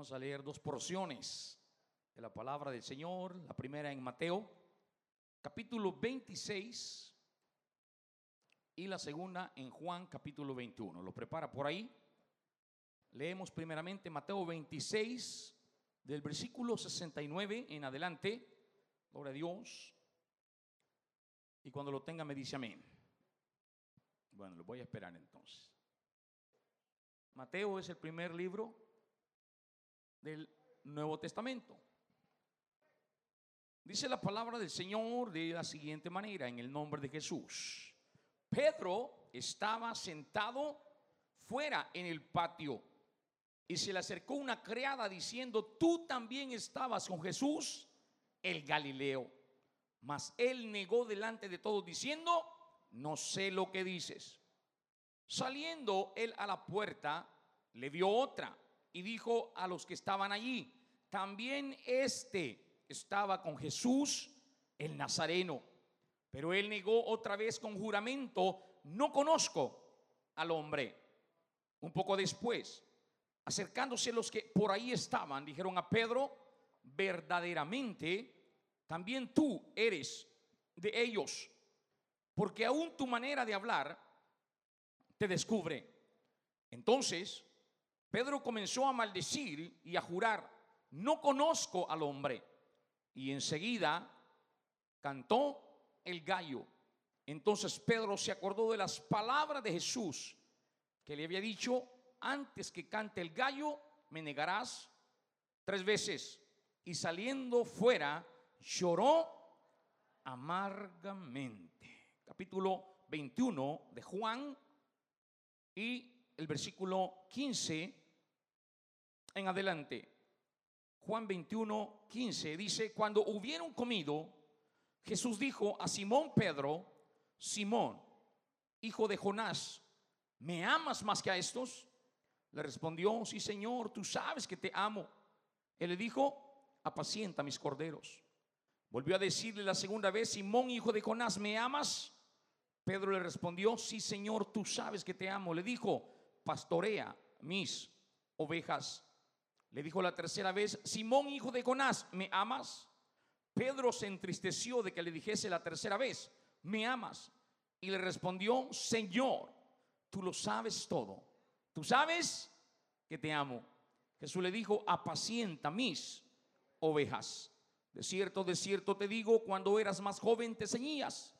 Vamos a leer dos porciones de la palabra del Señor. La primera en Mateo, capítulo 26, y la segunda en Juan, capítulo 21. ¿Lo prepara por ahí? Leemos primeramente Mateo 26, del versículo 69 en adelante. Gloria a Dios. Y cuando lo tenga me dice amén. Bueno, lo voy a esperar entonces. Mateo es el primer libro del Nuevo Testamento. Dice la palabra del Señor de la siguiente manera, en el nombre de Jesús. Pedro estaba sentado fuera en el patio y se le acercó una criada diciendo, tú también estabas con Jesús, el Galileo. Mas él negó delante de todos diciendo, no sé lo que dices. Saliendo él a la puerta, le vio otra y dijo a los que estaban allí, también este estaba con Jesús el Nazareno. Pero él negó otra vez con juramento, no conozco al hombre. Un poco después, acercándose los que por ahí estaban, dijeron a Pedro, verdaderamente, también tú eres de ellos, porque aún tu manera de hablar te descubre. Entonces, Pedro comenzó a maldecir y a jurar, no conozco al hombre. Y enseguida cantó el gallo. Entonces Pedro se acordó de las palabras de Jesús que le había dicho, antes que cante el gallo, me negarás tres veces. Y saliendo fuera, lloró amargamente. Capítulo 21 de Juan y el versículo 15 en adelante. Juan 21, 15 dice, cuando hubieron comido, Jesús dijo a Simón Pedro, Simón, hijo de Jonás, ¿me amas más que a estos? Le respondió, sí Señor, tú sabes que te amo. Él le dijo, apacienta mis corderos. Volvió a decirle la segunda vez, Simón, hijo de Jonás, ¿me amas? Pedro le respondió, sí Señor, tú sabes que te amo. Le dijo, pastorea mis ovejas. Le dijo la tercera vez, Simón, hijo de Jonás, ¿me amas? Pedro se entristeció de que le dijese la tercera vez, ¿me amas? Y le respondió, Señor, tú lo sabes todo. Tú sabes que te amo. Jesús le dijo, apacienta mis ovejas. De cierto, de cierto te digo, cuando eras más joven te ceñías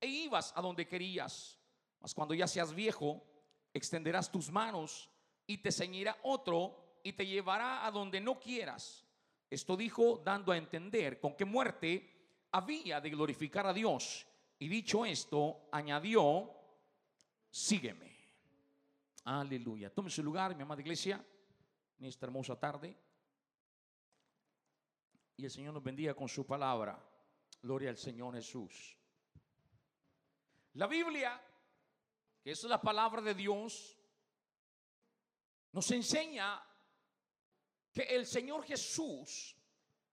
e ibas a donde querías. Mas cuando ya seas viejo, extenderás tus manos y te ceñirá otro y te llevará a donde no quieras. Esto dijo dando a entender con qué muerte había de glorificar a Dios. Y dicho esto, añadió, sígueme. Aleluya. Tome su lugar, mi amada iglesia, en esta hermosa tarde. Y el Señor nos bendiga con su palabra. Gloria al Señor Jesús. La Biblia, que es la palabra de Dios, nos enseña que el Señor Jesús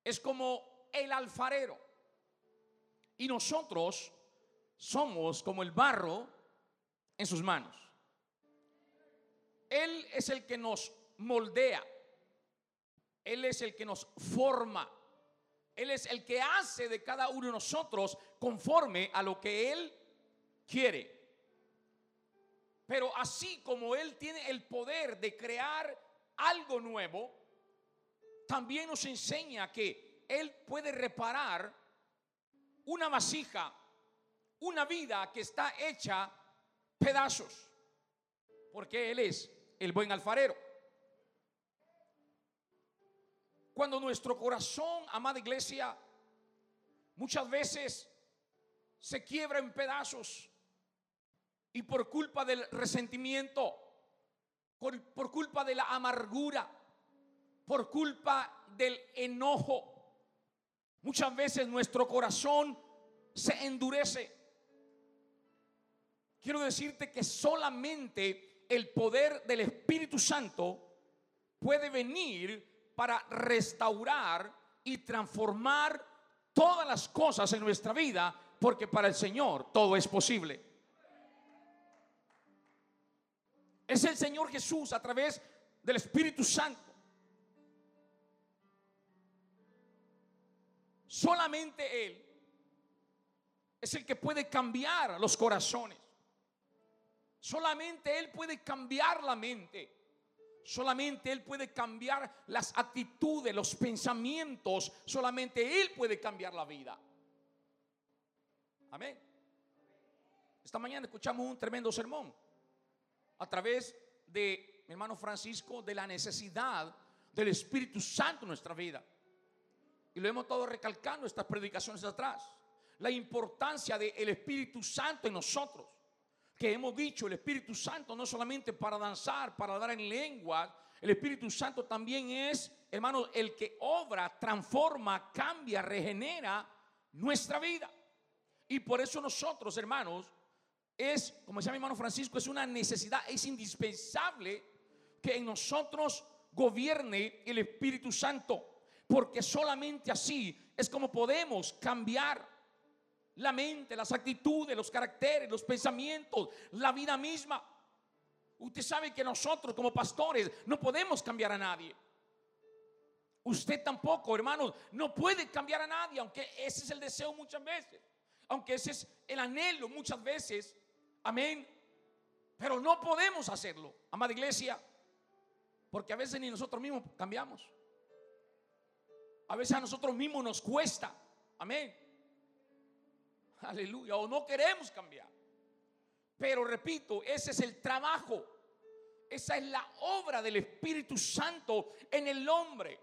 es como el alfarero y nosotros somos como el barro en sus manos. Él es el que nos moldea, Él es el que nos forma, Él es el que hace de cada uno de nosotros conforme a lo que Él quiere. Pero así como Él tiene el poder de crear algo nuevo, también nos enseña que Él puede reparar una vasija, una vida que está hecha pedazos, porque Él es el buen alfarero. Cuando nuestro corazón, amada iglesia, muchas veces se quiebra en pedazos y por culpa del resentimiento, por, por culpa de la amargura, por culpa del enojo. Muchas veces nuestro corazón se endurece. Quiero decirte que solamente el poder del Espíritu Santo puede venir para restaurar y transformar todas las cosas en nuestra vida, porque para el Señor todo es posible. Es el Señor Jesús a través del Espíritu Santo. Solamente Él es el que puede cambiar los corazones. Solamente Él puede cambiar la mente. Solamente Él puede cambiar las actitudes, los pensamientos. Solamente Él puede cambiar la vida. Amén. Esta mañana escuchamos un tremendo sermón a través de mi hermano Francisco de la necesidad del Espíritu Santo en nuestra vida. Y lo hemos estado recalcando estas predicaciones atrás. La importancia del Espíritu Santo en nosotros que hemos dicho, el Espíritu Santo no solamente para danzar, para hablar en lengua, el Espíritu Santo también es, hermano, el que obra, transforma, cambia, regenera nuestra vida. Y por eso nosotros, hermanos, es, como decía mi hermano Francisco, es una necesidad, es indispensable que en nosotros gobierne el Espíritu Santo, porque solamente así es como podemos cambiar la mente, las actitudes, los caracteres, los pensamientos, la vida misma. Usted sabe que nosotros como pastores no podemos cambiar a nadie. Usted tampoco, hermanos, no puede cambiar a nadie, aunque ese es el deseo muchas veces, aunque ese es el anhelo muchas veces. Amén. Pero no podemos hacerlo, amada iglesia, porque a veces ni nosotros mismos cambiamos. A veces a nosotros mismos nos cuesta. Amén. Aleluya. O no queremos cambiar. Pero repito, ese es el trabajo. Esa es la obra del Espíritu Santo en el hombre.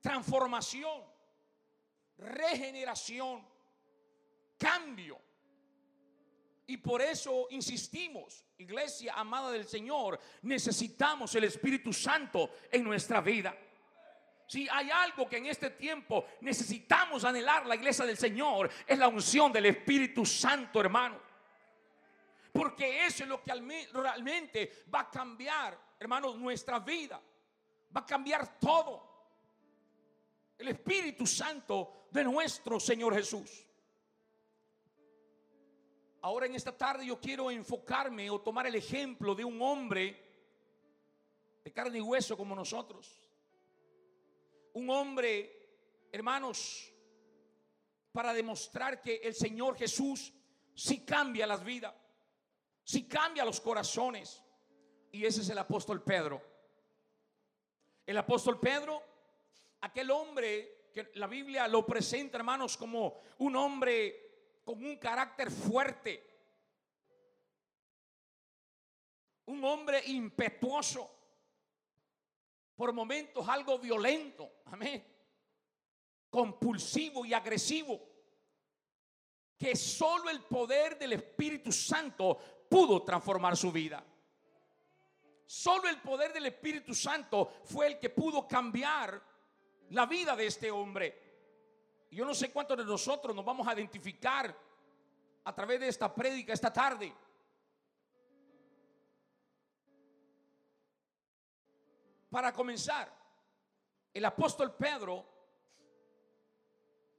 Transformación, regeneración, cambio. Y por eso insistimos, iglesia amada del Señor, necesitamos el Espíritu Santo en nuestra vida. Si hay algo que en este tiempo necesitamos anhelar la iglesia del Señor, es la unción del Espíritu Santo, hermano. Porque eso es lo que realmente va a cambiar, hermanos, nuestra vida. Va a cambiar todo. El Espíritu Santo de nuestro Señor Jesús. Ahora en esta tarde yo quiero enfocarme o tomar el ejemplo de un hombre de carne y hueso como nosotros un hombre, hermanos, para demostrar que el Señor Jesús sí cambia las vidas, sí cambia los corazones. Y ese es el apóstol Pedro. El apóstol Pedro, aquel hombre que la Biblia lo presenta, hermanos, como un hombre con un carácter fuerte, un hombre impetuoso. Por momentos algo violento, amén, compulsivo y agresivo, que solo el poder del Espíritu Santo pudo transformar su vida. Solo el poder del Espíritu Santo fue el que pudo cambiar la vida de este hombre. Yo no sé cuántos de nosotros nos vamos a identificar a través de esta prédica esta tarde. Para comenzar, el apóstol Pedro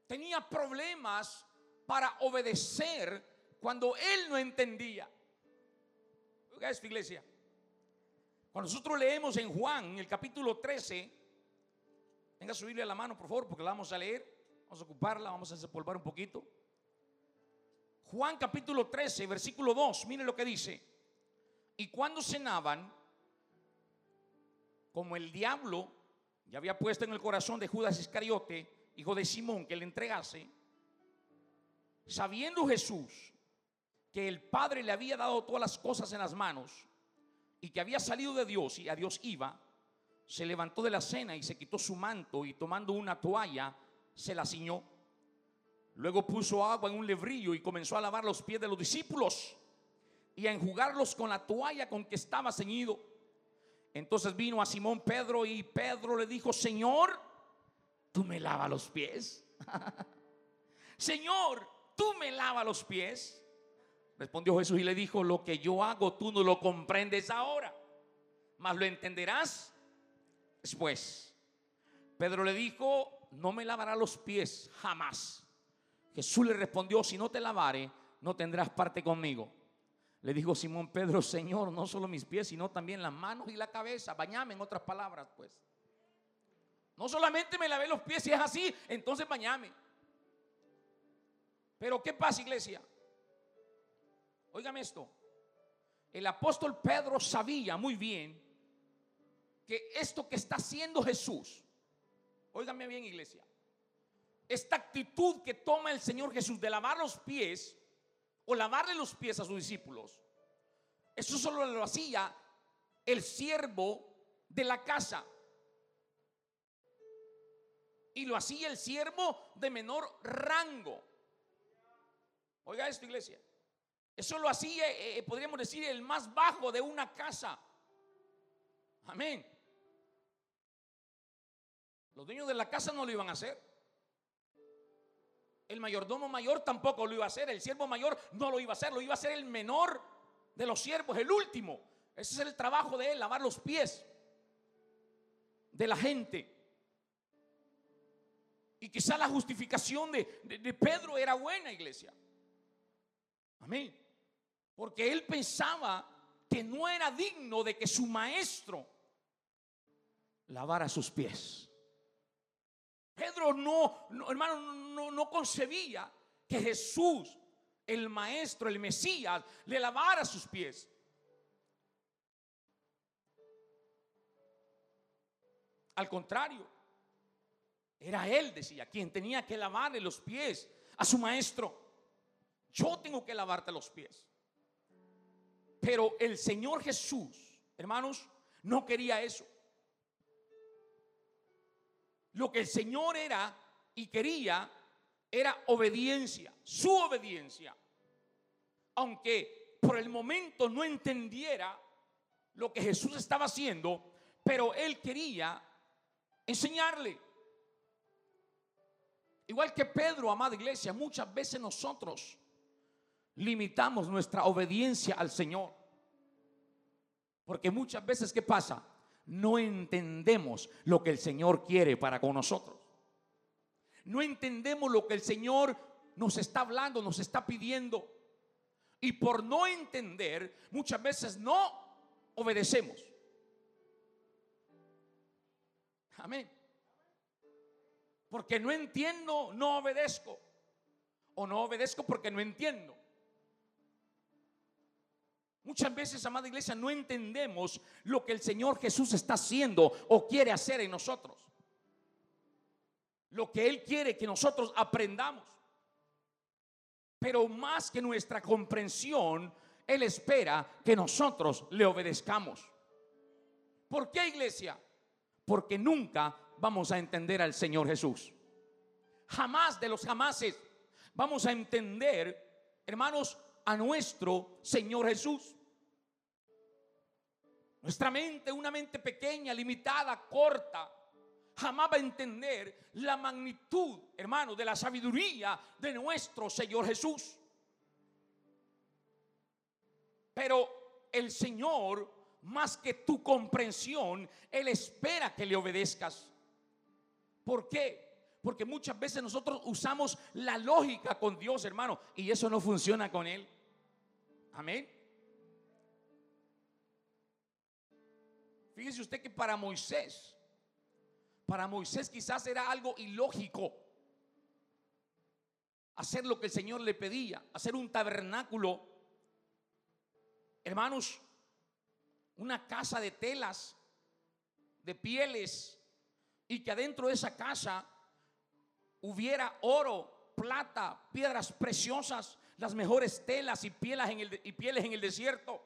tenía problemas para obedecer cuando él no entendía. Oiga esta iglesia. Cuando nosotros leemos en Juan, en el capítulo 13, venga a subirle a la mano, por favor, porque la vamos a leer. Vamos a ocuparla, vamos a desempolvar un poquito. Juan capítulo 13, versículo 2, mire lo que dice. Y cuando cenaban, como el diablo ya había puesto en el corazón de Judas Iscariote, hijo de Simón, que le entregase, sabiendo Jesús que el Padre le había dado todas las cosas en las manos y que había salido de Dios y a Dios iba, se levantó de la cena y se quitó su manto y tomando una toalla se la ciñó. Luego puso agua en un lebrillo y comenzó a lavar los pies de los discípulos y a enjugarlos con la toalla con que estaba ceñido. Entonces vino a Simón Pedro y Pedro le dijo, Señor, tú me lavas los pies. Señor, tú me lavas los pies. Respondió Jesús y le dijo, lo que yo hago tú no lo comprendes ahora, mas lo entenderás después. Pedro le dijo, no me lavará los pies jamás. Jesús le respondió, si no te lavare, no tendrás parte conmigo. Le dijo Simón Pedro, Señor, no solo mis pies, sino también las manos y la cabeza. Bañame en otras palabras, pues. No solamente me lavé los pies, si es así, entonces bañame. Pero ¿qué pasa, iglesia? Óigame esto. El apóstol Pedro sabía muy bien que esto que está haciendo Jesús, óigame bien, iglesia, esta actitud que toma el Señor Jesús de lavar los pies o lavarle los pies a sus discípulos, eso solo lo hacía el siervo de la casa. Y lo hacía el siervo de menor rango. Oiga esto, iglesia. Eso lo hacía, eh, eh, podríamos decir, el más bajo de una casa. Amén. Los dueños de la casa no lo iban a hacer. El mayordomo mayor tampoco lo iba a hacer. El siervo mayor no lo iba a hacer. Lo iba a hacer el menor de los siervos, el último. Ese es el trabajo de él, lavar los pies de la gente. Y quizá la justificación de, de Pedro era buena, iglesia. Amén. Porque él pensaba que no era digno de que su maestro lavara sus pies. Pedro no, hermano, no, no concebía que Jesús, el maestro, el Mesías, le lavara sus pies. Al contrario, era él, decía, quien tenía que lavarle los pies a su maestro. Yo tengo que lavarte los pies. Pero el Señor Jesús, hermanos, no quería eso. Lo que el Señor era y quería era obediencia, su obediencia. Aunque por el momento no entendiera lo que Jesús estaba haciendo, pero él quería enseñarle. Igual que Pedro, amada iglesia, muchas veces nosotros limitamos nuestra obediencia al Señor. Porque muchas veces, ¿qué pasa? No entendemos lo que el Señor quiere para con nosotros. No entendemos lo que el Señor nos está hablando, nos está pidiendo. Y por no entender, muchas veces no obedecemos. Amén. Porque no entiendo, no obedezco. O no obedezco porque no entiendo. Muchas veces, amada iglesia, no entendemos lo que el Señor Jesús está haciendo o quiere hacer en nosotros. Lo que Él quiere que nosotros aprendamos. Pero más que nuestra comprensión, Él espera que nosotros le obedezcamos. ¿Por qué, iglesia? Porque nunca vamos a entender al Señor Jesús. Jamás de los jamases vamos a entender, hermanos, a nuestro Señor Jesús. Nuestra mente, una mente pequeña, limitada, corta, jamás va a entender la magnitud, hermano, de la sabiduría de nuestro Señor Jesús. Pero el Señor, más que tu comprensión, Él espera que le obedezcas. ¿Por qué? Porque muchas veces nosotros usamos la lógica con Dios, hermano, y eso no funciona con Él. Amén. Fíjese usted que para Moisés, para Moisés quizás era algo ilógico hacer lo que el Señor le pedía, hacer un tabernáculo. Hermanos, una casa de telas, de pieles, y que adentro de esa casa hubiera oro, plata, piedras preciosas, las mejores telas y pieles en el, desierto.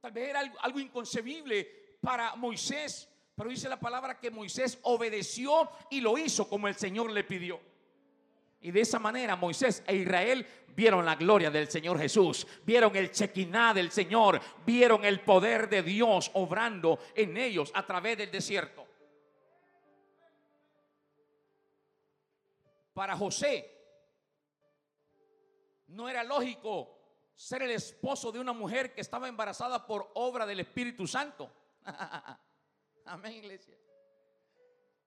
Tal vez era algo inconcebible para Moisés, pero dice la palabra que Moisés obedeció y lo hizo como el Señor le pidió. Y de esa manera Moisés e Israel vieron la gloria del Señor Jesús, vieron el chequiná del Señor, vieron el poder de Dios obrando en ellos a través del desierto. Para José no era lógico ser el esposo de una mujer que estaba embarazada por obra del Espíritu Santo. Amén, iglesia.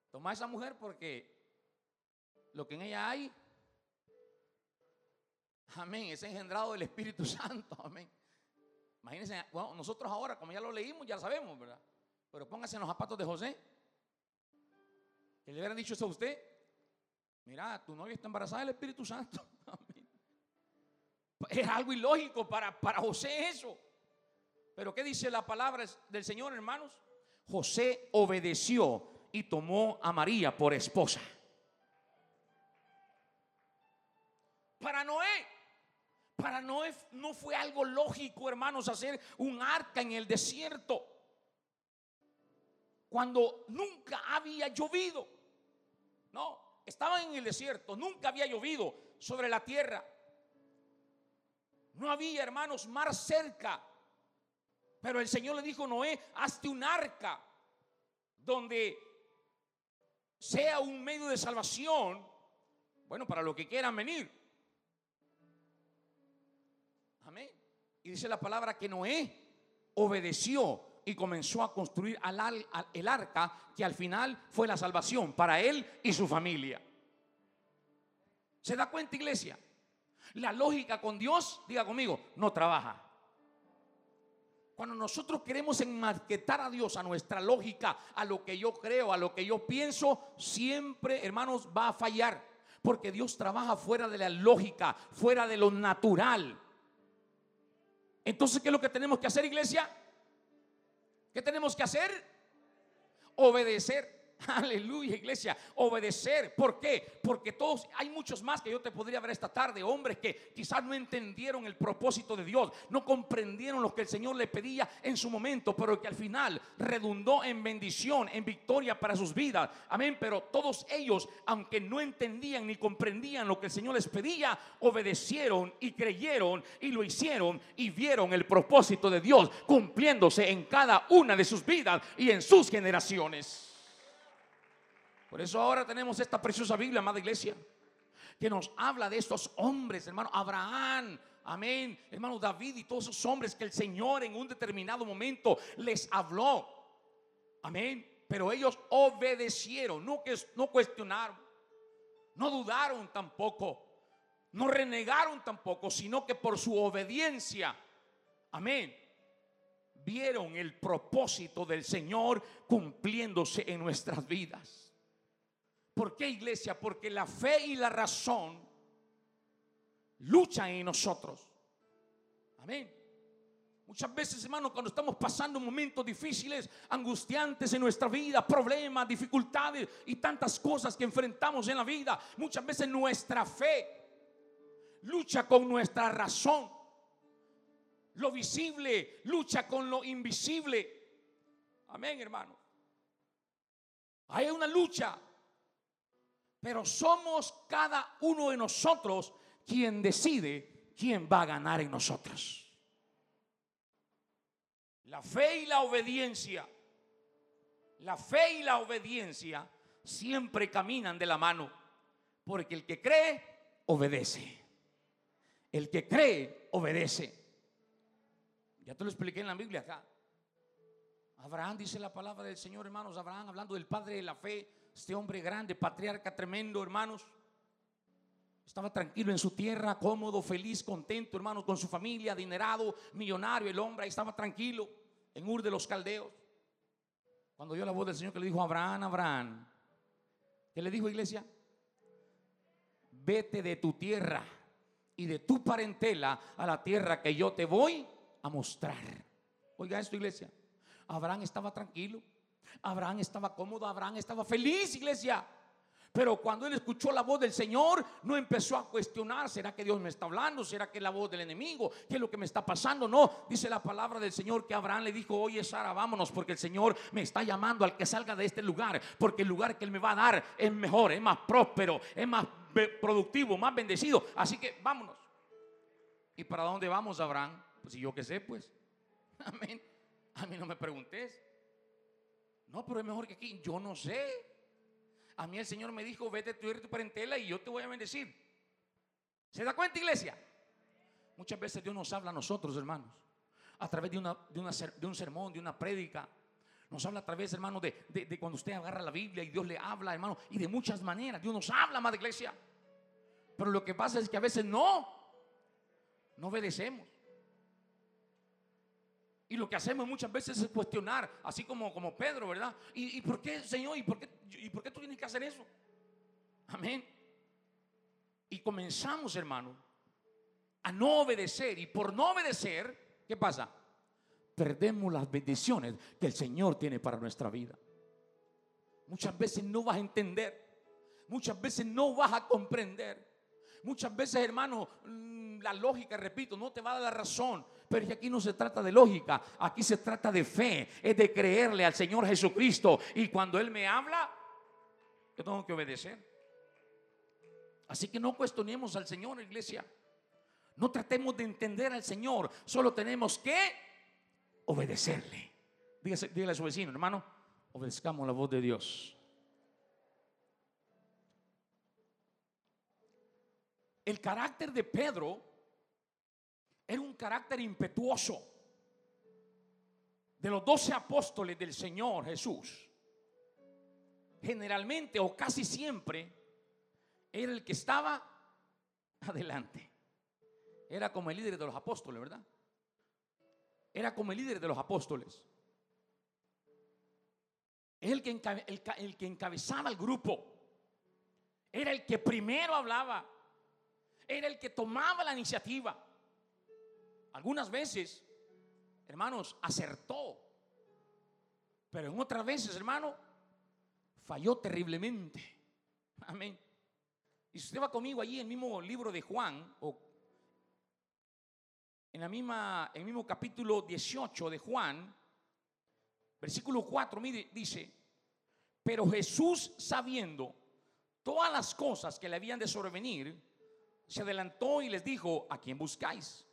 Toma esa mujer porque lo que en ella hay, amén, es engendrado del Espíritu Santo. Amén. Imagínense, bueno, nosotros ahora, como ya lo leímos, ya sabemos, ¿verdad? Pero póngase en los zapatos de José. Que le hubieran dicho eso a usted. Mira, tu novia está embarazada del Espíritu Santo. Es algo ilógico para, para José eso. Pero ¿qué dice la palabra del Señor, hermanos? José obedeció y tomó a María por esposa. Para Noé, para Noé no fue algo lógico, hermanos, hacer un arca en el desierto. Cuando nunca había llovido. No, estaban en el desierto, nunca había llovido sobre la tierra. No había, hermanos, mar cerca. Pero el Señor le dijo, Noé, hazte un arca donde sea un medio de salvación, bueno, para los que quieran venir. Amén. Y dice la palabra que Noé obedeció y comenzó a construir el arca que al final fue la salvación para él y su familia. ¿Se da cuenta, iglesia? La lógica con Dios, diga conmigo, no trabaja. Cuando nosotros queremos enmarquetar a Dios, a nuestra lógica, a lo que yo creo, a lo que yo pienso, siempre, hermanos, va a fallar. Porque Dios trabaja fuera de la lógica, fuera de lo natural. Entonces, ¿qué es lo que tenemos que hacer, iglesia? ¿Qué tenemos que hacer? Obedecer. Aleluya, iglesia. Obedecer. ¿Por qué? Porque todos, hay muchos más que yo te podría ver esta tarde, hombres que quizás no entendieron el propósito de Dios, no comprendieron lo que el Señor le pedía en su momento, pero que al final redundó en bendición, en victoria para sus vidas. Amén. Pero todos ellos, aunque no entendían ni comprendían lo que el Señor les pedía, obedecieron y creyeron y lo hicieron y vieron el propósito de Dios cumpliéndose en cada una de sus vidas y en sus generaciones. Por eso ahora tenemos esta preciosa Biblia, amada iglesia, que nos habla de estos hombres, hermano Abraham, amén, hermano David y todos esos hombres que el Señor en un determinado momento les habló, amén. Pero ellos obedecieron, no, no cuestionaron, no dudaron tampoco, no renegaron tampoco, sino que por su obediencia, amén, vieron el propósito del Señor cumpliéndose en nuestras vidas. ¿Por qué iglesia? Porque la fe y la razón luchan en nosotros. Amén. Muchas veces, hermano, cuando estamos pasando momentos difíciles, angustiantes en nuestra vida, problemas, dificultades y tantas cosas que enfrentamos en la vida, muchas veces nuestra fe lucha con nuestra razón. Lo visible lucha con lo invisible. Amén, hermano. Hay una lucha pero somos cada uno de nosotros quien decide quién va a ganar en nosotros. La fe y la obediencia, la fe y la obediencia siempre caminan de la mano, porque el que cree, obedece. El que cree, obedece. Ya te lo expliqué en la Biblia acá. Abraham dice la palabra del Señor, hermanos, Abraham hablando del padre de la fe, este hombre grande, patriarca tremendo, hermanos. Estaba tranquilo en su tierra, cómodo, feliz, contento, hermanos, con su familia, adinerado, millonario, el hombre ahí estaba tranquilo en Ur de los Caldeos. Cuando oyó la voz del Señor que le dijo Abraham, Abraham, ¿qué le dijo iglesia? Vete de tu tierra y de tu parentela a la tierra que yo te voy a mostrar. Oiga esto, iglesia. Abraham estaba tranquilo. Abraham estaba cómodo, Abraham estaba feliz, iglesia. Pero cuando él escuchó la voz del Señor, no empezó a cuestionar, ¿será que Dios me está hablando? ¿Será que es la voz del enemigo? ¿Qué es lo que me está pasando? No, dice la palabra del Señor que Abraham le dijo, oye Sara, vámonos porque el Señor me está llamando al que salga de este lugar, porque el lugar que Él me va a dar es mejor, es más próspero, es más productivo, más bendecido. Así que vámonos. ¿Y para dónde vamos, Abraham? Pues si yo qué sé, pues. Amén. A mí no me preguntes. No, pero es mejor que aquí. Yo no sé. A mí el Señor me dijo, vete tú y tu parentela y yo te voy a bendecir. ¿Se da cuenta, iglesia? Muchas veces Dios nos habla a nosotros, hermanos, a través de, una, de, un sermón, de una prédica. Nos habla a través, hermano, de, de, cuando usted agarra la Biblia y Dios le habla, hermano, y de muchas maneras. Dios nos habla, madre iglesia. Pero lo que pasa es que a veces no, no obedecemos. Y lo que hacemos muchas veces es cuestionar, así como, como Pedro, ¿verdad? ¿Y, por qué, Señor? ¿Y por qué, ¿Y por qué tú tienes que hacer eso? Amén. Y comenzamos, hermano, a no obedecer. Y por no obedecer, ¿qué pasa? Perdemos las bendiciones que el Señor tiene para nuestra vida. Muchas veces no vas a entender. Muchas veces no vas a comprender. Muchas veces, hermano, mm, la lógica, repito, no te va a dar la razón. Pero aquí no se trata de lógica, aquí se trata de fe, es de creerle al Señor Jesucristo. Y cuando Él me habla, yo tengo que obedecer. Así que no cuestionemos al Señor, iglesia. No tratemos de entender al Señor, solo tenemos que obedecerle. dígale a su vecino, hermano, obedezcamos la voz de Dios. El carácter de Pedro era un carácter impetuoso. De los doce apóstoles del Señor Jesús, generalmente o casi siempre, era el que estaba adelante. Era como el líder de los apóstoles, ¿verdad? Era como el líder de los apóstoles. El que, el que encabezaba el grupo. Era el que primero hablaba era el que tomaba la iniciativa. Algunas veces, hermanos, acertó. Pero en otras veces, hermano, falló terriblemente. Amén. Y si usted va conmigo allí en el mismo libro de Juan, o en la misma, el mismo capítulo 18 de Juan, versículo 4, mire, dice, pero Jesús sabiendo todas las cosas que le habían de sobrevenir, se adelantó y les dijo, ¿a quién buscáis?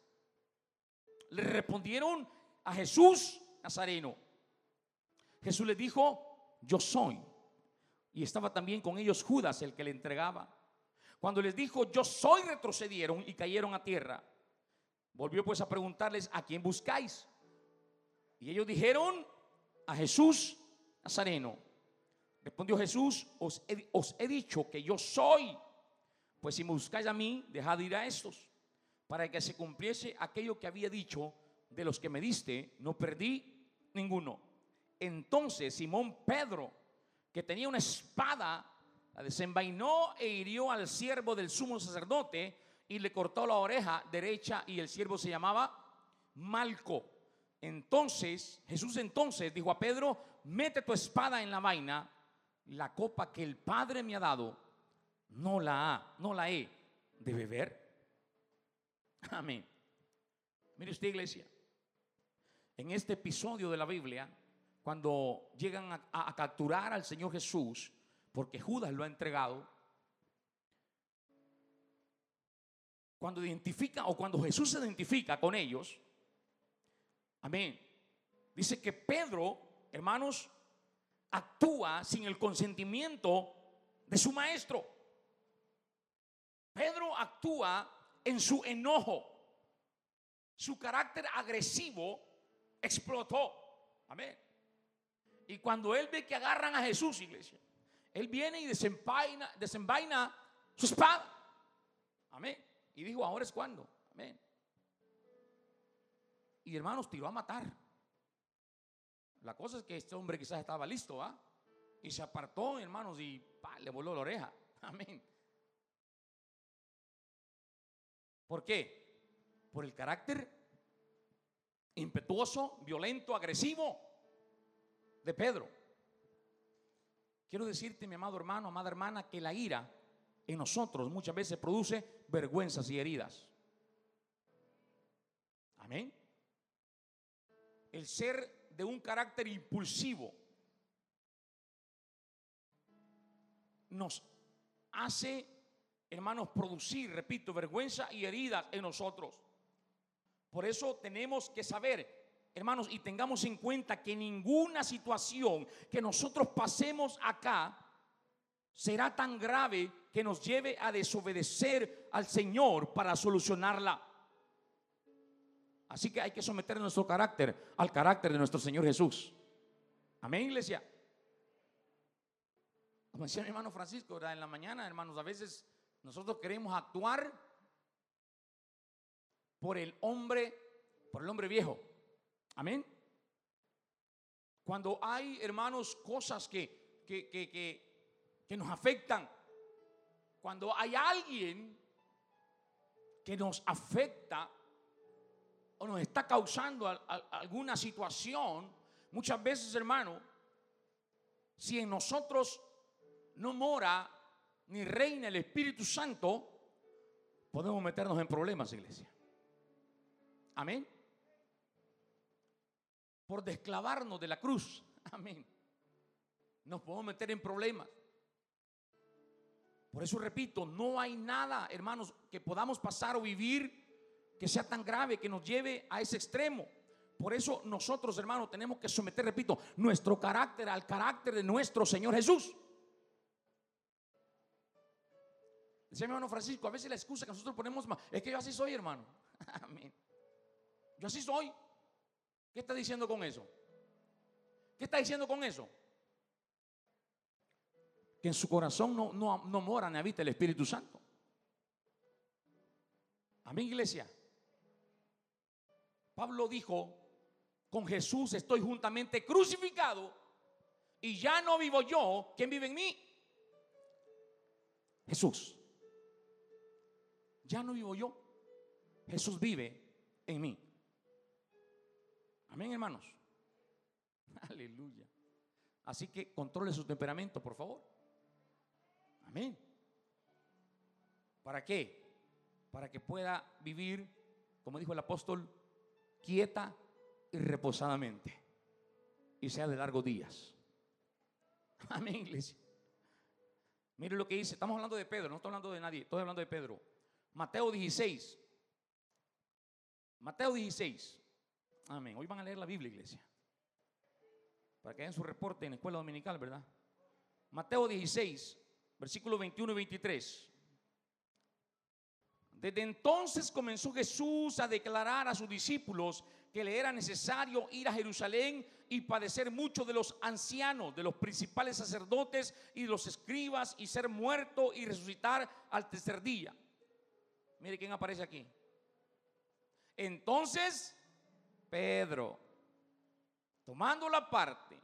Le respondieron a Jesús Nazareno. Jesús les dijo, yo soy. Y estaba también con ellos Judas, el que le entregaba. Cuando les dijo, yo soy, retrocedieron y cayeron a tierra. Volvió pues a preguntarles, ¿a quién buscáis? Y ellos dijeron, a Jesús Nazareno. Respondió Jesús, os he, dicho que yo soy. Pues si me buscáis a mí, dejad ir a estos, para que se cumpliese aquello que había dicho, de los que me diste, no perdí ninguno. Entonces Simón Pedro, que tenía una espada, la desenvainó e hirió al siervo del sumo sacerdote y le cortó la oreja derecha y el siervo se llamaba Malco. Entonces Jesús entonces dijo a Pedro, mete tu espada en la vaina, la copa que el Padre me ha dado no la ha, no la he de beber. Amén. Mire usted, iglesia, en este episodio de la Biblia, cuando llegan a, a, capturar al Señor Jesús, porque Judas lo ha entregado, cuando identifica o cuando Jesús se identifica con ellos, amén, dice que Pedro, hermanos, actúa sin el consentimiento de su maestro. Pedro actúa en su enojo. Su carácter agresivo explotó. Amén. Y cuando él ve que agarran a Jesús, iglesia, él viene y desenvaina, desenvaina su espada. Amén. Y dijo, ahora es cuando. Amén. Y hermanos, tiró a matar. La cosa es que este hombre quizás estaba listo, ¿ah? Y se apartó, hermanos, y le voló la oreja. Amén. ¿Por qué? Por el carácter impetuoso, violento, agresivo de Pedro. Quiero decirte, mi amado hermano, amada hermana, que la ira en nosotros muchas veces produce vergüenzas y heridas. Amén. El ser de un carácter impulsivo nos hace hermanos, producir, repito, vergüenza y heridas en nosotros. Por eso tenemos que saber, hermanos, y tengamos en cuenta que ninguna situación que nosotros pasemos acá será tan grave que nos lleve a desobedecer al Señor para solucionarla. Así que hay que someter nuestro carácter al carácter de nuestro Señor Jesús. Amén, iglesia. Como decía mi hermano Francisco, en la mañana, hermanos, a veces nosotros queremos actuar por el hombre, por el hombre viejo. Amén. Cuando hay, hermanos, cosas que, que, que, que, nos afectan, cuando hay alguien que nos afecta o nos está causando alguna situación, muchas veces, hermano, si en nosotros no mora ni reina el Espíritu Santo, podemos meternos en problemas, iglesia. Amén. Por desclavarnos de la cruz. Amén. Nos podemos meter en problemas. Por eso repito, no hay nada, hermanos, que podamos pasar o vivir que sea tan grave, que nos lleve a ese extremo. Por eso nosotros, hermanos, tenemos que someter, repito, nuestro carácter al carácter de nuestro Señor Jesús. Dice mi hermano Francisco, a veces la excusa que nosotros ponemos es que yo así soy, hermano. Amén. Yo así soy. ¿Qué está diciendo con eso? ¿Qué está diciendo con eso? Que en su corazón no, no, no mora ni habita el Espíritu Santo. Amén, iglesia. Pablo dijo, con Jesús estoy juntamente crucificado y ya no vivo yo, ¿quién vive en mí? Jesús. Ya no vivo yo, Jesús vive en mí. Amén, hermanos. Aleluya. Así que controle su temperamento, por favor. Amén. ¿Para qué? Para que pueda vivir, como dijo el apóstol, quieta y reposadamente. Y sea de largos días. Amén, iglesia. Mire lo que dice. Estamos hablando de Pedro, no estoy hablando de nadie, estoy hablando de Pedro. Mateo 16. Mateo 16. Amén. Hoy van a leer la Biblia, iglesia. Para que hagan su reporte en la escuela dominical, ¿verdad? Mateo 16, versículos 21 y 23. Desde entonces comenzó Jesús a declarar a sus discípulos que le era necesario ir a Jerusalén y padecer mucho de los ancianos, de los principales sacerdotes y de los escribas y ser muerto y resucitar al tercer día. Mire quién aparece aquí. Entonces, Pedro, tomando la parte,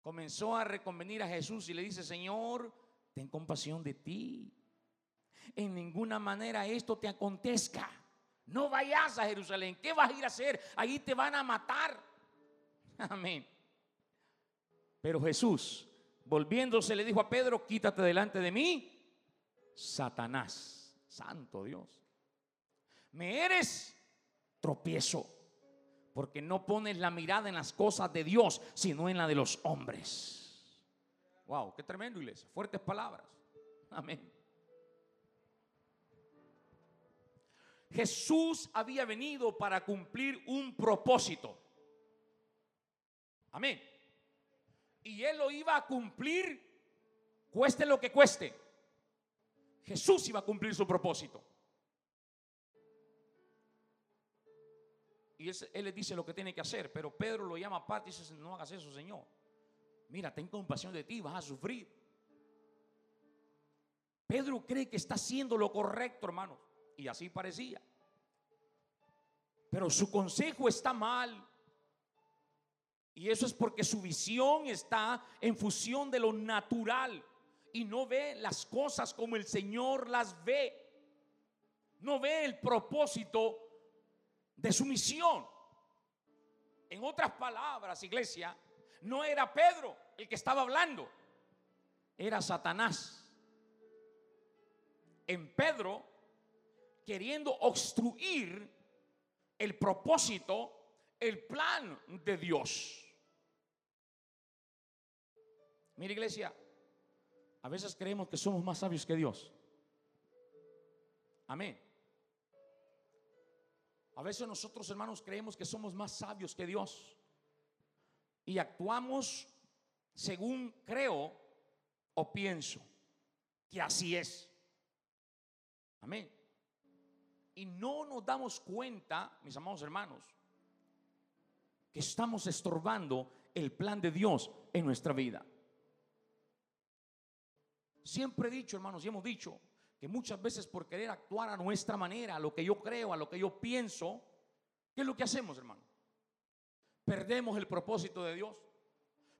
comenzó a reconvenir a Jesús y le dice, Señor, ten compasión de ti. En ninguna manera esto te acontezca. No vayas a Jerusalén. ¿Qué vas a ir a hacer? Ahí te van a matar. Amén. Pero Jesús, volviéndose, le dijo a Pedro, quítate delante de mí, Satanás. Santo Dios. Me eres tropiezo, porque no pones la mirada en las cosas de Dios, sino en la de los hombres. Wow, qué tremendo, iglesia. Fuertes palabras. Amén. Jesús había venido para cumplir un propósito. Amén. Y él lo iba a cumplir, cueste lo que cueste. Jesús iba a cumplir su propósito. Y él, le dice lo que tiene que hacer, pero Pedro lo llama aparte y dice, no hagas eso, Señor. Mira, ten compasión de ti, vas a sufrir. Pedro cree que está haciendo lo correcto, hermano. Y así parecía. Pero su consejo está mal. Y eso es porque su visión está en fusión de lo natural y no ve las cosas como el Señor las ve. No ve el propósito de su misión. En otras palabras, iglesia, no era Pedro el que estaba hablando, era Satanás. En Pedro, queriendo obstruir el propósito, el plan de Dios. Mira, iglesia, a veces creemos que somos más sabios que Dios. Amén. A veces nosotros, hermanos, creemos que somos más sabios que Dios. Y actuamos según creo o pienso que así es. Amén. Y no nos damos cuenta, mis amados hermanos, que estamos estorbando el plan de Dios en nuestra vida. Siempre he dicho, hermanos, y hemos dicho que muchas veces por querer actuar a nuestra manera, a lo que yo creo, a lo que yo pienso, ¿qué es lo que hacemos, hermano? perdemos el propósito de Dios.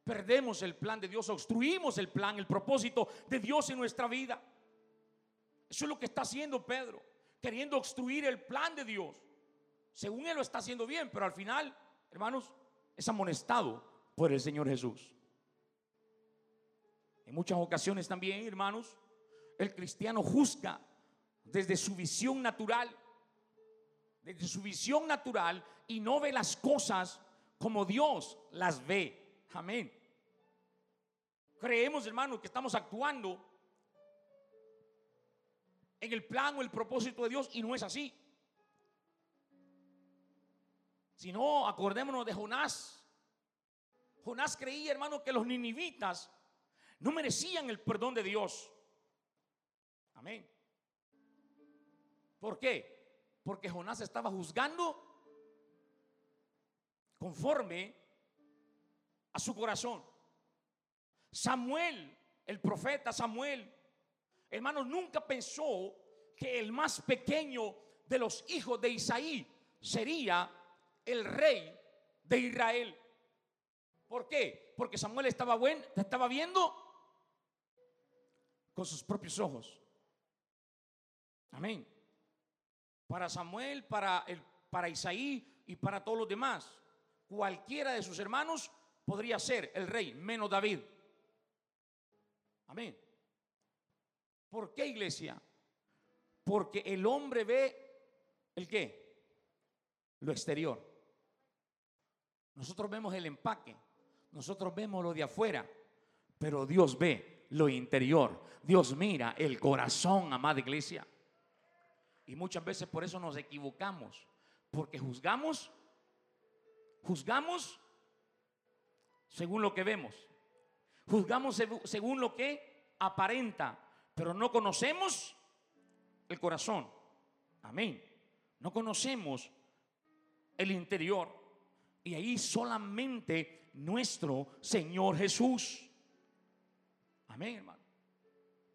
Perdemos el plan de Dios, obstruimos el plan, el propósito de Dios en nuestra vida. Eso es lo que está haciendo Pedro, queriendo obstruir el plan de Dios. Según él lo está haciendo bien, pero al final, hermanos, es amonestado por el Señor Jesús. En muchas ocasiones también, hermanos, el cristiano juzga desde su visión natural, desde su visión natural y no ve las cosas como Dios las ve. Amén. Creemos, hermanos, que estamos actuando en el plan o el propósito de Dios y no es así. Si no, acordémonos de Jonás. Jonás creía, hermano, que los ninivitas no merecían el perdón de Dios. Amén. ¿Por qué? Porque Jonás estaba juzgando conforme a su corazón. Samuel, el profeta Samuel, hermanos, nunca pensó que el más pequeño de los hijos de Isaí sería el rey de Israel. ¿Por qué? Porque Samuel estaba, buen, estaba viendo con sus propios ojos. Amén. Para Samuel, para, el, para Isaí y para todos los demás, cualquiera de sus hermanos podría ser el rey, menos David. Amén. ¿Por qué iglesia? Porque el hombre ve el qué? Lo exterior. Nosotros vemos el empaque, nosotros vemos lo de afuera, pero Dios ve lo interior. Dios mira el corazón, amada iglesia. Y muchas veces por eso nos equivocamos, porque juzgamos, juzgamos según lo que vemos, juzgamos según lo que aparenta, pero no conocemos el corazón. Amén. No conocemos el interior. Y ahí solamente nuestro Señor Jesús. Amén, hermano.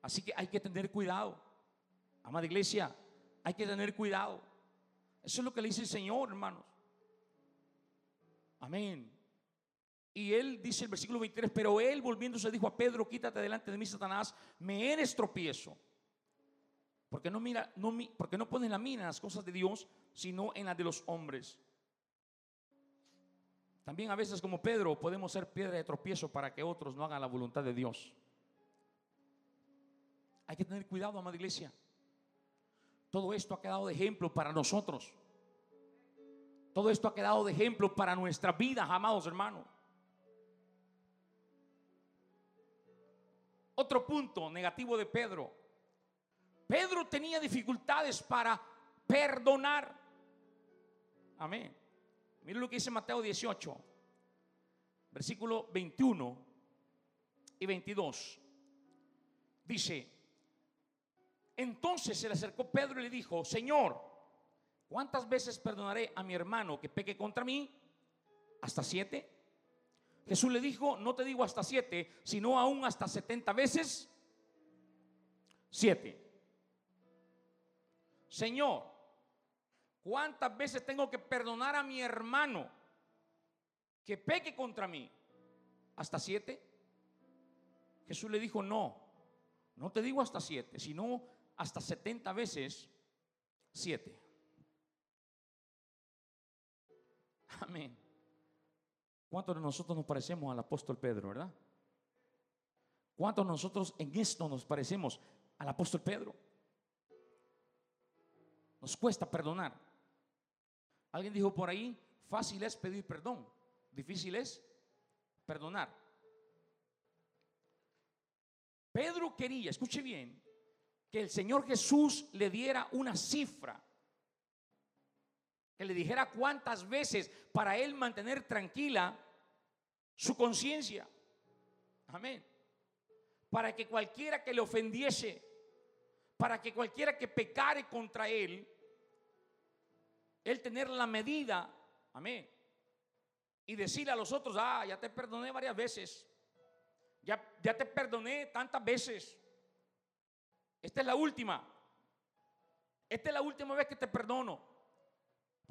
Así que hay que tener cuidado. Amada iglesia, hay que tener cuidado. Eso es lo que le dice el Señor, hermanos. Amén. Y él dice el versículo 23, pero él volviéndose dijo a Pedro, quítate delante de mí, Satanás, me eres tropiezo. Porque no mira, no, porque no pones la mira en las cosas de Dios, sino en las de los hombres. También a veces como Pedro podemos ser piedra de tropiezo para que otros no hagan la voluntad de Dios. Hay que tener cuidado, amada iglesia. Todo esto ha quedado de ejemplo para nosotros. Todo esto ha quedado de ejemplo para nuestra vida, amados hermanos. Otro punto negativo de Pedro. Pedro tenía dificultades para perdonar. Amén. Miren lo que dice Mateo 18, versículo 21 y 22. Dice, entonces se le acercó Pedro y le dijo, Señor, ¿cuántas veces perdonaré a mi hermano que peque contra mí? ¿Hasta siete? Jesús le dijo, no te digo hasta siete, sino aún hasta setenta veces siete. Señor, ¿cuántas veces tengo que perdonar a mi hermano que peque contra mí? ¿Hasta siete? Jesús le dijo, no, no te digo hasta siete, sino hasta setenta veces siete. Amén. ¿Cuántos de nosotros nos parecemos al apóstol Pedro, verdad? ¿Cuántos de nosotros en esto nos parecemos al apóstol Pedro? Nos cuesta perdonar. Alguien dijo por ahí, fácil es pedir perdón, difícil es perdonar. Pedro quería, escuche bien, que el Señor Jesús le diera una cifra que le dijera cuántas veces para él mantener tranquila su conciencia. Amén. Para que cualquiera que le ofendiese, para que cualquiera que pecare contra él, él tener la medida, amén. Y decirle a los otros, ah, ya te perdoné varias veces, ya, ya te perdoné tantas veces. Esta es la última. Esta es la última vez que te perdono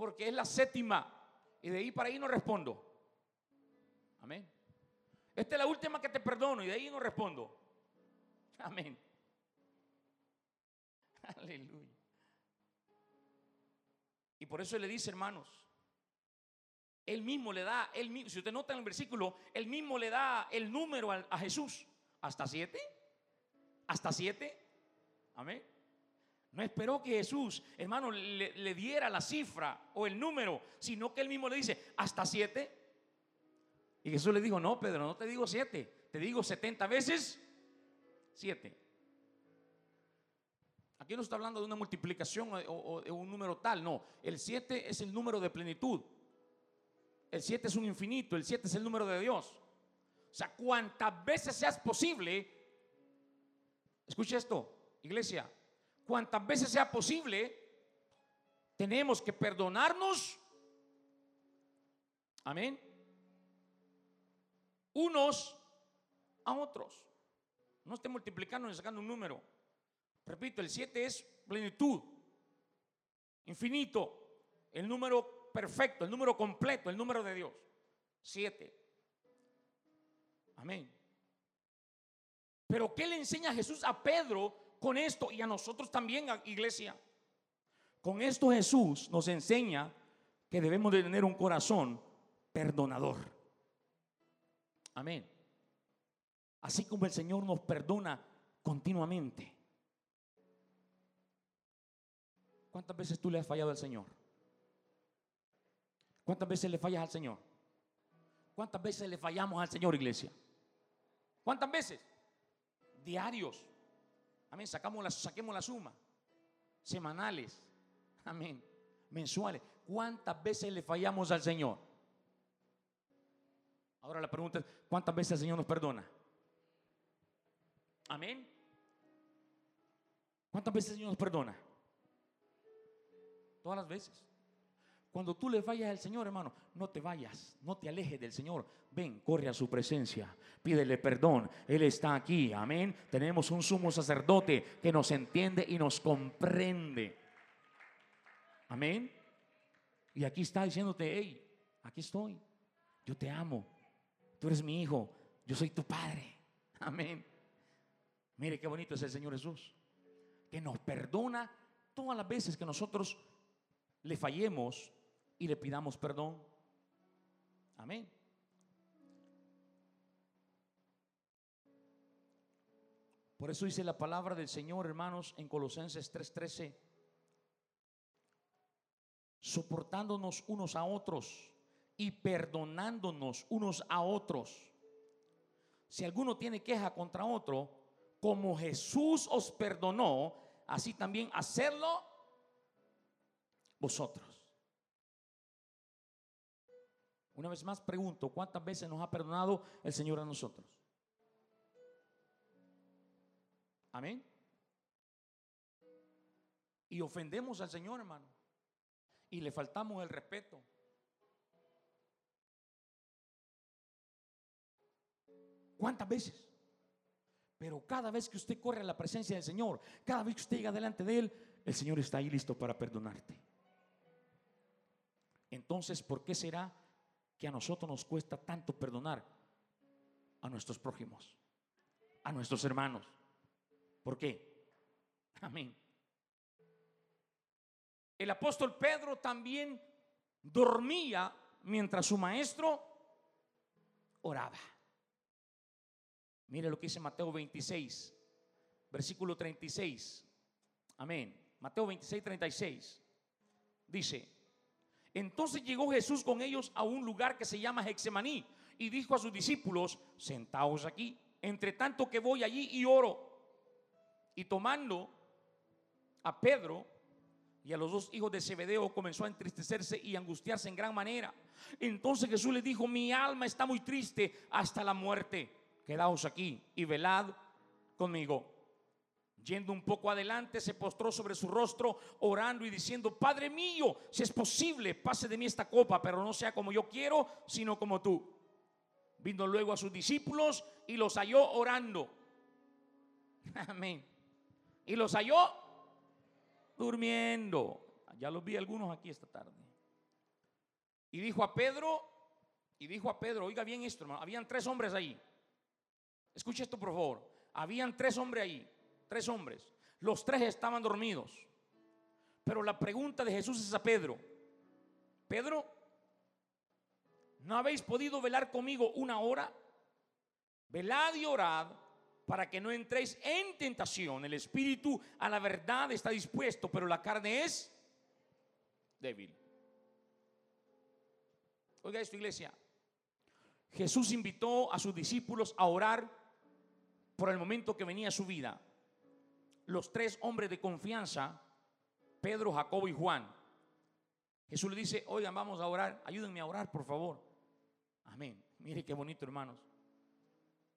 porque es la séptima. Y de ahí para ahí no respondo. Amén. Esta es la última que te perdono y de ahí no respondo. Amén. Aleluya. Y por eso le dice, hermanos, él mismo le da, él mismo, si usted nota en el versículo, él mismo le da el número a, a Jesús. ¿Hasta siete? ¿Hasta siete? Amén. No esperó que Jesús, hermano, le, diera la cifra o el número, sino que él mismo le dice, ¿hasta siete? Y Jesús le dijo, no, Pedro, no te digo siete, te digo setenta veces siete. Aquí no está hablando de una multiplicación o, de un número tal, no. El siete es el número de plenitud. El siete es un infinito, el siete es el número de Dios. O sea, cuantas veces seas posible, escuche esto, iglesia, cuantas veces sea posible, tenemos que perdonarnos. Amén. Unos a otros. No esté multiplicando ni sacando un número. Repito, el 7 es plenitud, infinito, el número perfecto, el número completo, el número de Dios. 7. Amén. Pero ¿qué le enseña Jesús a Pedro con esto y a nosotros también, iglesia. Con esto Jesús nos enseña que debemos de tener un corazón perdonador. Amén. Así como el Señor nos perdona continuamente. ¿Cuántas veces tú le has fallado al Señor? ¿Cuántas veces le fallas al Señor? ¿Cuántas veces le fallamos al Señor, iglesia? ¿Cuántas veces? Diarios. Amén. Sacamos la, saquemos la suma. Semanales. Amén. Mensuales. ¿Cuántas veces le fallamos al Señor? Ahora la pregunta es, ¿cuántas veces el Señor nos perdona? Amén. ¿Cuántas veces el Señor nos perdona? Todas las veces. Cuando tú le fallas al Señor, hermano, no te vayas, no te alejes del Señor. Ven, corre a su presencia, pídele perdón. Él está aquí, amén. Tenemos un sumo sacerdote que nos entiende y nos comprende. Amén. Y aquí está diciéndote, hey, aquí estoy. Yo te amo. Tú eres mi hijo. Yo soy tu padre. Amén. Mire qué bonito es el Señor Jesús. Que nos perdona todas las veces que nosotros le fallemos y le pidamos perdón. Amén. Por eso dice la palabra del Señor, hermanos, en Colosenses 3:13, soportándonos unos a otros y perdonándonos unos a otros. Si alguno tiene queja contra otro, como Jesús os perdonó, así también hacerlo vosotros. Una vez más pregunto, ¿cuántas veces nos ha perdonado el Señor a nosotros? Amén. Y ofendemos al Señor, hermano. Y le faltamos el respeto. ¿Cuántas veces? Pero cada vez que usted corre a la presencia del Señor, cada vez que usted llega delante de Él, el Señor está ahí listo para perdonarte. Entonces, ¿por qué será que a nosotros nos cuesta tanto perdonar a nuestros prójimos, a nuestros hermanos. ¿Por qué? Amén. El apóstol Pedro también dormía mientras su maestro oraba. Mire lo que dice Mateo 26, versículo 36. Amén. Mateo 26, 36. Dice, entonces llegó Jesús con ellos a un lugar que se llama Hexemaní y dijo a sus discípulos, sentaos aquí, entre tanto que voy allí y oro. Y tomando a Pedro y a los dos hijos de Zebedeo comenzó a entristecerse y angustiarse en gran manera. Entonces Jesús le dijo, mi alma está muy triste hasta la muerte. Quedaos aquí y velad conmigo. Yendo un poco adelante, se postró sobre su rostro, orando y diciendo, Padre mío, si es posible, pase de mí esta copa, pero no sea como yo quiero, sino como tú. Vino luego a sus discípulos y los halló orando. Amén. Y los halló durmiendo. Ya los vi algunos aquí esta tarde. Y dijo a Pedro, y dijo a Pedro, oiga bien esto, hermano, habían tres hombres ahí. Escuche esto, por favor. Habían tres hombres ahí, tres hombres. Los tres estaban dormidos. Pero la pregunta de Jesús es a Pedro, Pedro, ¿no habéis podido velar conmigo una hora? Velad y orad para que no entréis en tentación. El espíritu a la verdad está dispuesto, pero la carne es débil. Oiga esto, iglesia. Jesús invitó a sus discípulos a orar por el momento que venía su vida. Los tres hombres de confianza, Pedro, Jacobo y Juan. Jesús le dice, oigan, vamos a orar, ayúdenme a orar, por favor. Amén. Mire qué bonito, hermanos.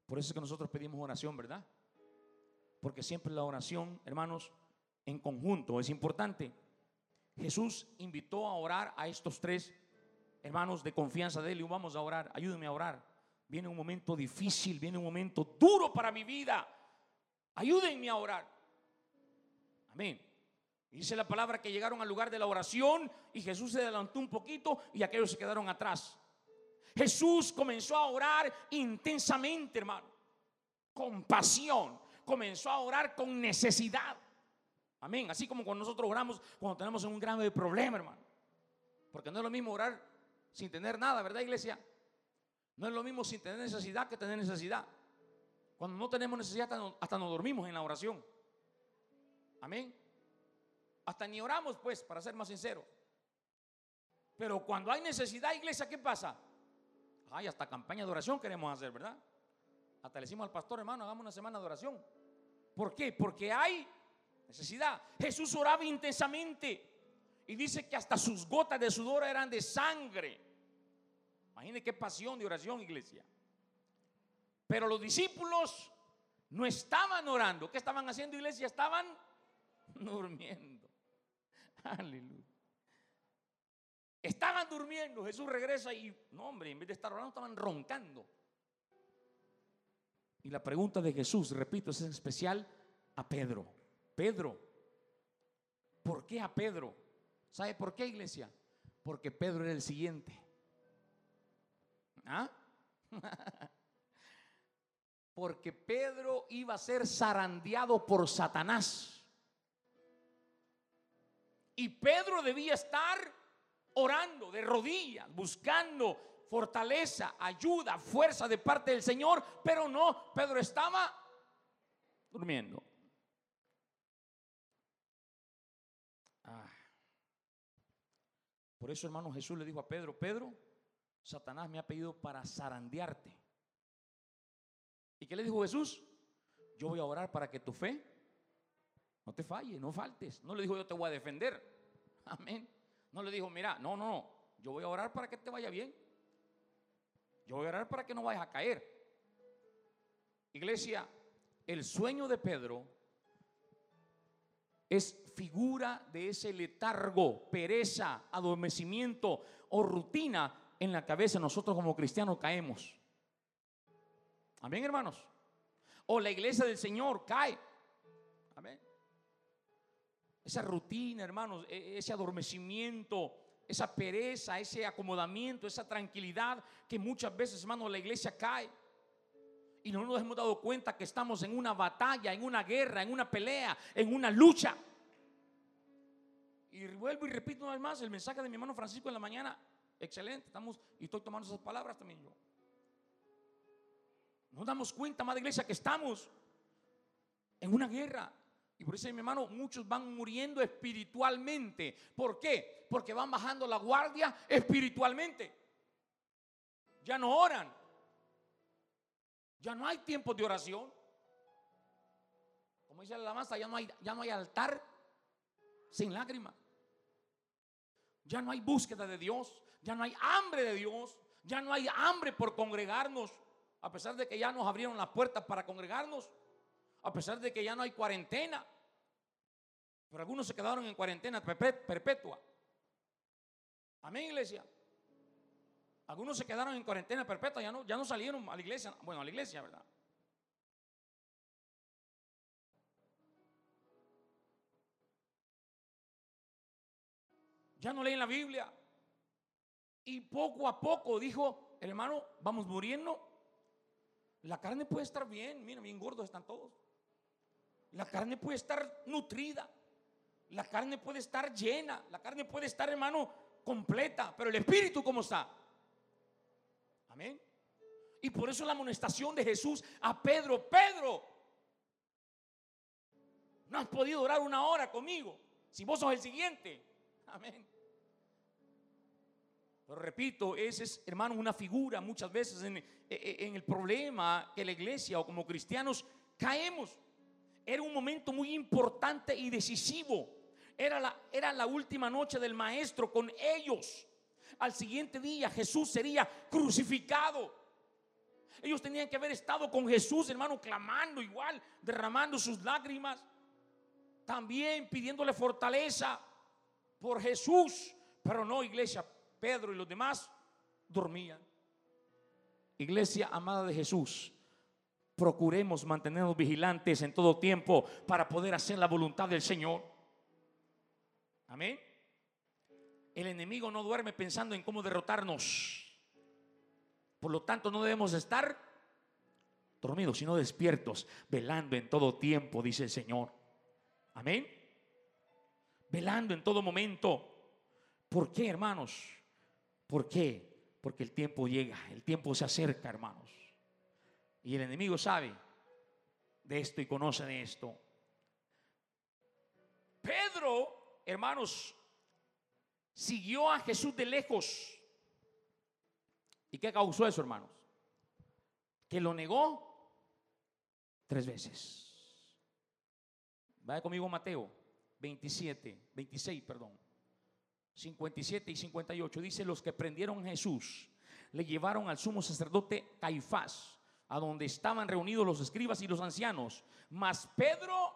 Por eso es que nosotros pedimos oración, ¿verdad? Porque siempre la oración, hermanos, en conjunto es importante. Jesús invitó a orar a estos tres hermanos de confianza de él y vamos a orar, ayúdenme a orar. Viene un momento difícil, viene un momento duro para mi vida. Ayúdenme a orar. Amén. Dice la palabra que llegaron al lugar de la oración y Jesús se adelantó un poquito y aquellos se quedaron atrás. Jesús comenzó a orar intensamente, hermano, con pasión. Comenzó a orar con necesidad. Amén. Así como cuando nosotros oramos cuando tenemos un grave problema, hermano. Porque no es lo mismo orar sin tener nada, ¿verdad, iglesia? No es lo mismo sin tener necesidad que tener necesidad. Cuando no tenemos necesidad, hasta nos dormimos en la oración. Amén. Hasta ni oramos, pues, para ser más sincero. Pero cuando hay necesidad, iglesia, ¿qué pasa? Ay, hasta campaña de oración queremos hacer, ¿verdad? Hasta le decimos al pastor, hermano, hagamos una semana de oración. ¿Por qué? Porque hay necesidad. Jesús oraba intensamente y dice que hasta sus gotas de sudor eran de sangre. Imagine qué pasión de oración, iglesia. Pero los discípulos no estaban orando. ¿Qué estaban haciendo, iglesia? Estaban durmiendo. Aleluya. Estaban durmiendo, Jesús regresa y, no hombre, en vez de estar orando, estaban roncando. Y la pregunta de Jesús, repito, es especial a Pedro. Pedro, ¿por qué a Pedro? ¿Sabe por qué, iglesia? Porque Pedro era el siguiente. ¿Ah? Porque Pedro iba a ser zarandeado por Satanás. Y Pedro debía estar orando de rodillas, buscando fortaleza, ayuda, fuerza de parte del Señor, pero no, Pedro estaba durmiendo. Ah. Por eso, hermano, Jesús le dijo a Pedro, Pedro, Satanás me ha pedido para zarandearte. ¿Y qué le dijo Jesús? Yo voy a orar para que tu fe no te falle, no faltes. No le dijo yo te voy a defender. Amén. No le dijo, mira, no, no, no, yo voy a orar para que te vaya bien. Yo voy a orar para que no vayas a caer. Iglesia, el sueño de Pedro es figura de ese letargo, pereza, adormecimiento o rutina en la cabeza nosotros como cristianos caemos. Amén, hermanos. O la iglesia del Señor cae. Esa rutina, hermanos, e, ese adormecimiento, esa pereza, ese acomodamiento, esa tranquilidad que muchas veces, hermanos, la iglesia cae. Y no nos hemos dado cuenta que estamos en una batalla, en una guerra, en una pelea, en una lucha. Y vuelvo y repito una vez más el mensaje de mi hermano Francisco en la mañana. Excelente, estamos y estoy tomando esas palabras también yo. Nos damos cuenta, madre iglesia, que estamos en una guerra. Y por eso, mi hermano, muchos van muriendo espiritualmente. ¿Por qué? Porque van bajando la guardia espiritualmente. Ya no oran. Ya no hay tiempo de oración. Como dice la alabanza, ya no hay, ya no hay altar sin lágrimas. Ya no hay búsqueda de Dios. Ya no hay hambre de Dios. Ya no hay hambre por congregarnos. A pesar de que ya nos abrieron las puertas para congregarnos a pesar de que ya no hay cuarentena. Pero algunos se quedaron en cuarentena perpetua. Amén, iglesia. Algunos se quedaron en cuarentena perpetua, ya no, ya no salieron a la iglesia. Bueno, a la iglesia, ¿verdad? Ya no leen la Biblia. Y poco a poco, dijo hermano, vamos muriendo. La carne puede estar bien, mira, bien gordos están todos. La carne puede estar nutrida. La carne puede estar llena. La carne puede estar, hermano, completa. Pero el espíritu, ¿cómo está? Amén. Y por eso la amonestación de Jesús a Pedro, Pedro, no has podido orar una hora conmigo. Si vos sos el siguiente. Amén. Pero repito, ese es, hermano, una figura muchas veces en, en el problema que la iglesia o como cristianos caemos. Era un momento muy importante y decisivo. Era la, era la última noche del maestro con ellos. Al siguiente día Jesús sería crucificado. Ellos tenían que haber estado con Jesús, hermano, clamando igual, derramando sus lágrimas. También pidiéndole fortaleza por Jesús. Pero no, iglesia, Pedro y los demás dormían. Iglesia amada de Jesús, procuremos mantenernos vigilantes en todo tiempo para poder hacer la voluntad del Señor. Amén. El enemigo no duerme pensando en cómo derrotarnos. Por lo tanto, no debemos estar dormidos, sino despiertos, velando en todo tiempo, dice el Señor. Amén. Velando en todo momento. ¿Por qué, hermanos? ¿Por qué? Porque el tiempo llega, el tiempo se acerca, hermanos. Y el enemigo sabe de esto y conoce de esto. Pedro, hermanos, siguió a Jesús de lejos. ¿Y qué causó eso, hermanos? Que lo negó tres veces. Vaya conmigo Mateo 27, 26, perdón. 57 y 58. Dice, los que prendieron a Jesús le llevaron al sumo sacerdote Caifás, a donde estaban reunidos los escribas y los ancianos. Mas Pedro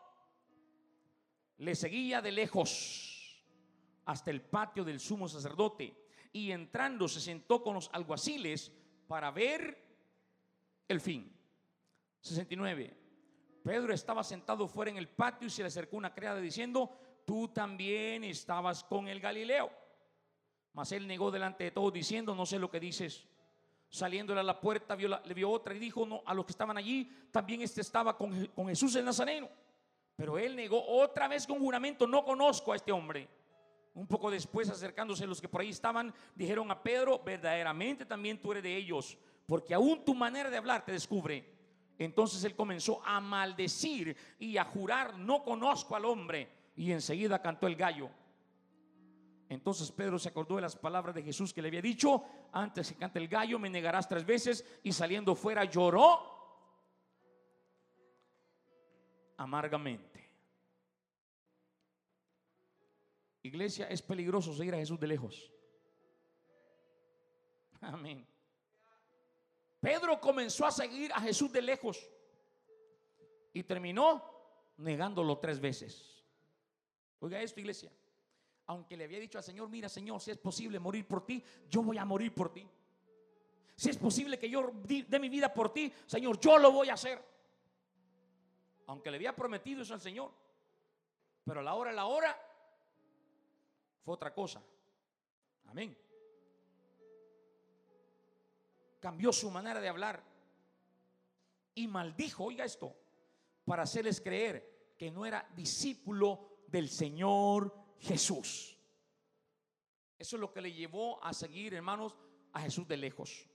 le seguía de lejos hasta el patio del sumo sacerdote y entrando se sentó con los alguaciles para ver el fin. 69. Pedro estaba sentado fuera en el patio y se le acercó una criada diciendo, tú también estabas con el Galileo. Mas él negó delante de todos diciendo, no sé lo que dices. Saliéndole a la puerta le vio otra y dijo no, a los que estaban allí, también este estaba con, con Jesús el Nazareno. Pero él negó otra vez con juramento, no conozco a este hombre. Un poco después, acercándose los que por ahí estaban, dijeron a Pedro, verdaderamente también tú eres de ellos, porque aún tu manera de hablar te descubre. Entonces él comenzó a maldecir y a jurar, no conozco al hombre. Y enseguida cantó el gallo. Entonces Pedro se acordó de las palabras de Jesús que le había dicho, antes que cante el gallo me negarás tres veces y saliendo fuera lloró amargamente. Iglesia, es peligroso seguir a Jesús de lejos. Amén. Pedro comenzó a seguir a Jesús de lejos y terminó negándolo tres veces. Oiga esto, iglesia. Aunque le había dicho al Señor, mira Señor, si es posible morir por ti, yo voy a morir por ti. Si es posible que yo dé mi vida por ti, Señor, yo lo voy a hacer. Aunque le había prometido eso al Señor. Pero a la hora, a la hora, fue otra cosa. Amén. Cambió su manera de hablar y maldijo, oiga esto, para hacerles creer que no era discípulo del Señor Jesús. Eso es lo que le llevó a seguir, hermanos, a Jesús de lejos.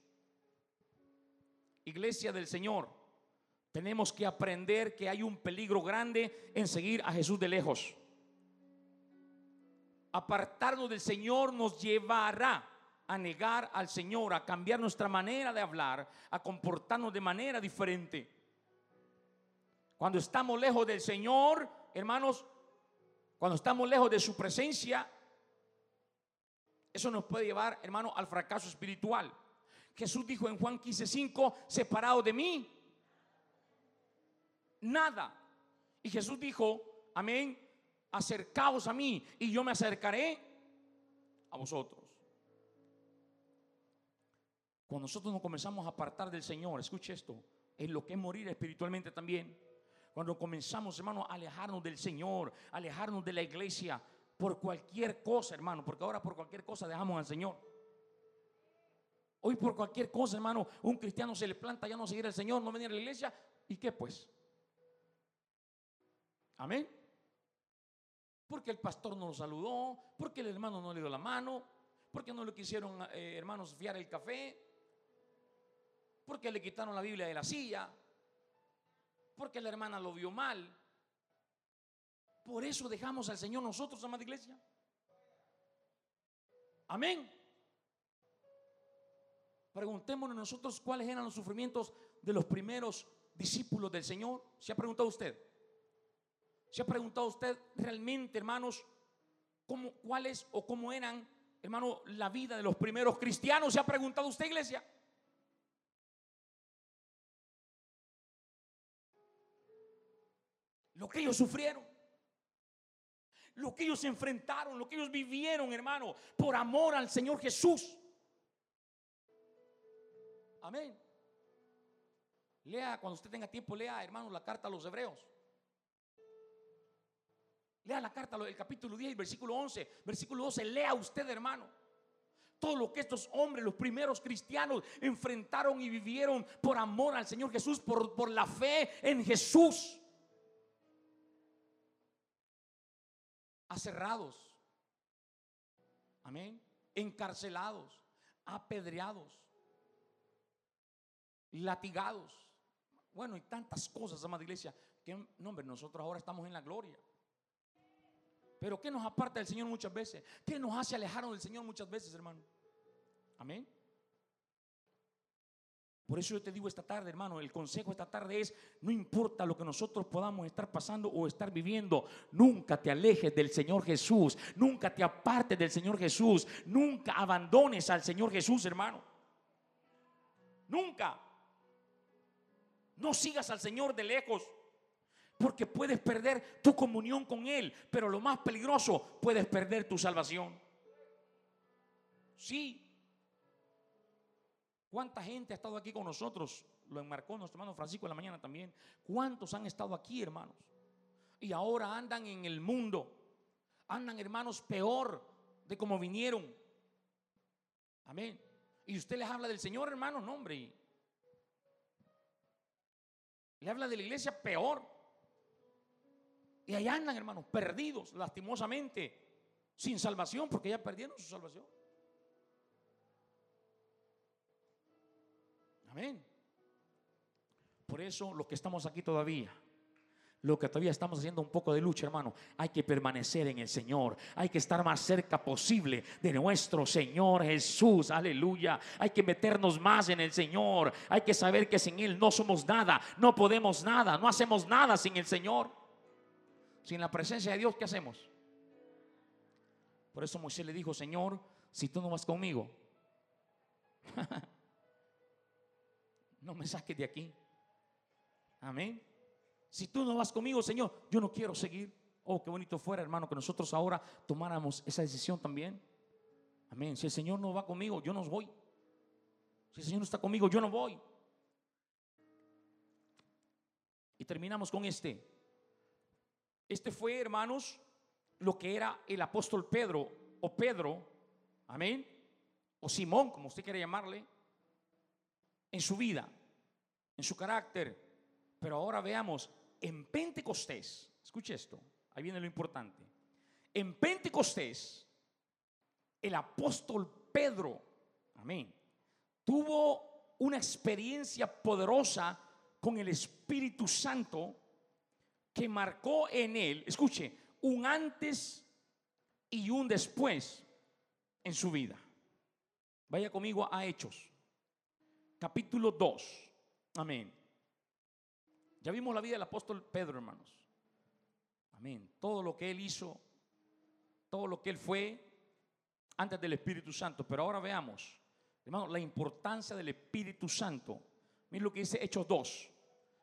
Iglesia del Señor, tenemos que aprender que hay un peligro grande en seguir a Jesús de lejos apartarnos del Señor nos llevará a negar al Señor, a cambiar nuestra manera de hablar, a comportarnos de manera diferente. Cuando estamos lejos del Señor, hermanos, cuando estamos lejos de su presencia, eso nos puede llevar, hermano, al fracaso espiritual. Jesús dijo en Juan 15:5, separado de mí, nada. Y Jesús dijo, amén, acercaos a mí y yo me acercaré a vosotros. Cuando nosotros nos comenzamos a apartar del Señor, escuche esto, es lo que es morir espiritualmente también. Cuando comenzamos, hermano, a alejarnos del Señor, alejarnos de la iglesia por cualquier cosa, hermano, porque ahora por cualquier cosa dejamos al Señor. Hoy por cualquier cosa, hermano, un cristiano se le planta ya no seguir al Señor, no venir a la iglesia. ¿Y qué pues? Amén. Porque el pastor no lo saludó, porque el hermano no le dio la mano, porque no le quisieron, eh, hermanos, fiar el café, porque le quitaron la Biblia de la silla, porque la hermana lo vio mal. Por eso dejamos al Señor nosotros, amada iglesia. Amén. Preguntémonos nosotros cuáles eran los sufrimientos de los primeros discípulos del Señor. ¿Se ha preguntado usted? ¿Se ha preguntado usted realmente, hermanos, cómo, cuáles o cómo eran, hermano, la vida de los primeros cristianos? ¿Se ha preguntado usted, iglesia? Lo que ellos sufrieron lo que ellos enfrentaron, lo que ellos vivieron, hermano, por amor al Señor Jesús. Amén. Lea, cuando usted tenga tiempo, lea, hermano, la carta a los hebreos. Lea la carta, el capítulo 10, versículo 11, versículo 12. Lea usted, hermano. Todo lo que estos hombres, los primeros cristianos, enfrentaron y vivieron por amor al Señor Jesús, por, por la fe en Jesús. Aserrados, amén, encarcelados, apedreados, latigados. Bueno, y tantas cosas, amada iglesia, que no, hombre, nosotros ahora estamos en la gloria. Pero ¿qué nos aparta del Señor muchas veces? ¿Qué nos hace alejarnos del Señor muchas veces, hermano? Amén. Por eso yo te digo esta tarde, hermano, el consejo esta tarde es, no importa lo que nosotros podamos estar pasando o estar viviendo, nunca te alejes del Señor Jesús, nunca te apartes del Señor Jesús, nunca abandones al Señor Jesús, hermano. Nunca. No sigas al Señor de lejos, porque puedes perder tu comunión con Él, pero lo más peligroso, puedes perder tu salvación. Sí, ¿Cuánta gente ha estado aquí con nosotros? Lo enmarcó nuestro hermano Francisco en la mañana también. ¿Cuántos han estado aquí, hermanos? Y ahora andan en el mundo. Andan, hermanos, peor de como vinieron. Amén. Y usted les habla del Señor, hermano, no, hombre. Le habla de la iglesia peor. Y ahí andan, hermanos, perdidos, lastimosamente, sin salvación, porque ya perdieron su salvación. Amén. Por eso los que estamos aquí todavía, lo que todavía estamos haciendo un poco de lucha, hermano, hay que permanecer en el Señor. Hay que estar más cerca posible de nuestro Señor Jesús. Aleluya. Hay que meternos más en el Señor. Hay que saber que sin Él no somos nada, no podemos nada, no hacemos nada sin el Señor. Sin la presencia de Dios, ¿qué hacemos? Por eso Moisés le dijo, Señor, si tú no vas conmigo, no me saques de aquí. Amén. Si tú no vas conmigo, Señor, yo no quiero seguir. Oh, qué bonito fuera, hermano, que nosotros ahora tomáramos esa decisión también. Amén. Si el Señor no va conmigo, yo no voy. Si el Señor no está conmigo, yo no voy. Y terminamos con este. Este fue, hermanos, lo que era el apóstol Pedro o Pedro. Amén. O Simón, como usted quiere llamarle en su vida, en su carácter. Pero ahora veamos, en Pentecostés, escuche esto, ahí viene lo importante. En Pentecostés, el apóstol Pedro, amén, tuvo una experiencia poderosa con el Espíritu Santo que marcó en él, escuche, un antes y un después en su vida. Vaya conmigo a Hechos capítulo 2. Amén. Ya vimos la vida del apóstol Pedro, hermanos. Amén. Todo lo que él hizo, todo lo que él fue antes del Espíritu Santo. Pero ahora veamos, hermanos, la importancia del Espíritu Santo. Miren lo que dice Hechos 2,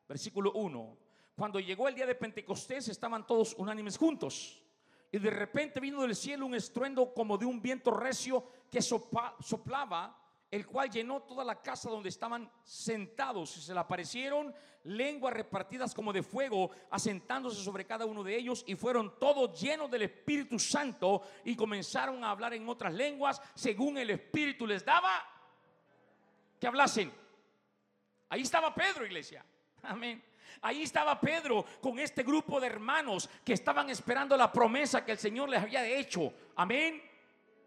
versículo 1. Cuando llegó el día de Pentecostés estaban todos unánimes juntos. Y de repente vino del cielo un estruendo como de un viento recio que soplaba el cual llenó toda la casa donde estaban sentados y se le aparecieron lenguas repartidas como de fuego, asentándose sobre cada uno de ellos y fueron todos llenos del Espíritu Santo y comenzaron a hablar en otras lenguas según el Espíritu les daba. que hablasen. Ahí estaba Pedro, iglesia. Amén. Ahí estaba Pedro con este grupo de hermanos que estaban esperando la promesa que el Señor les había hecho. Amén.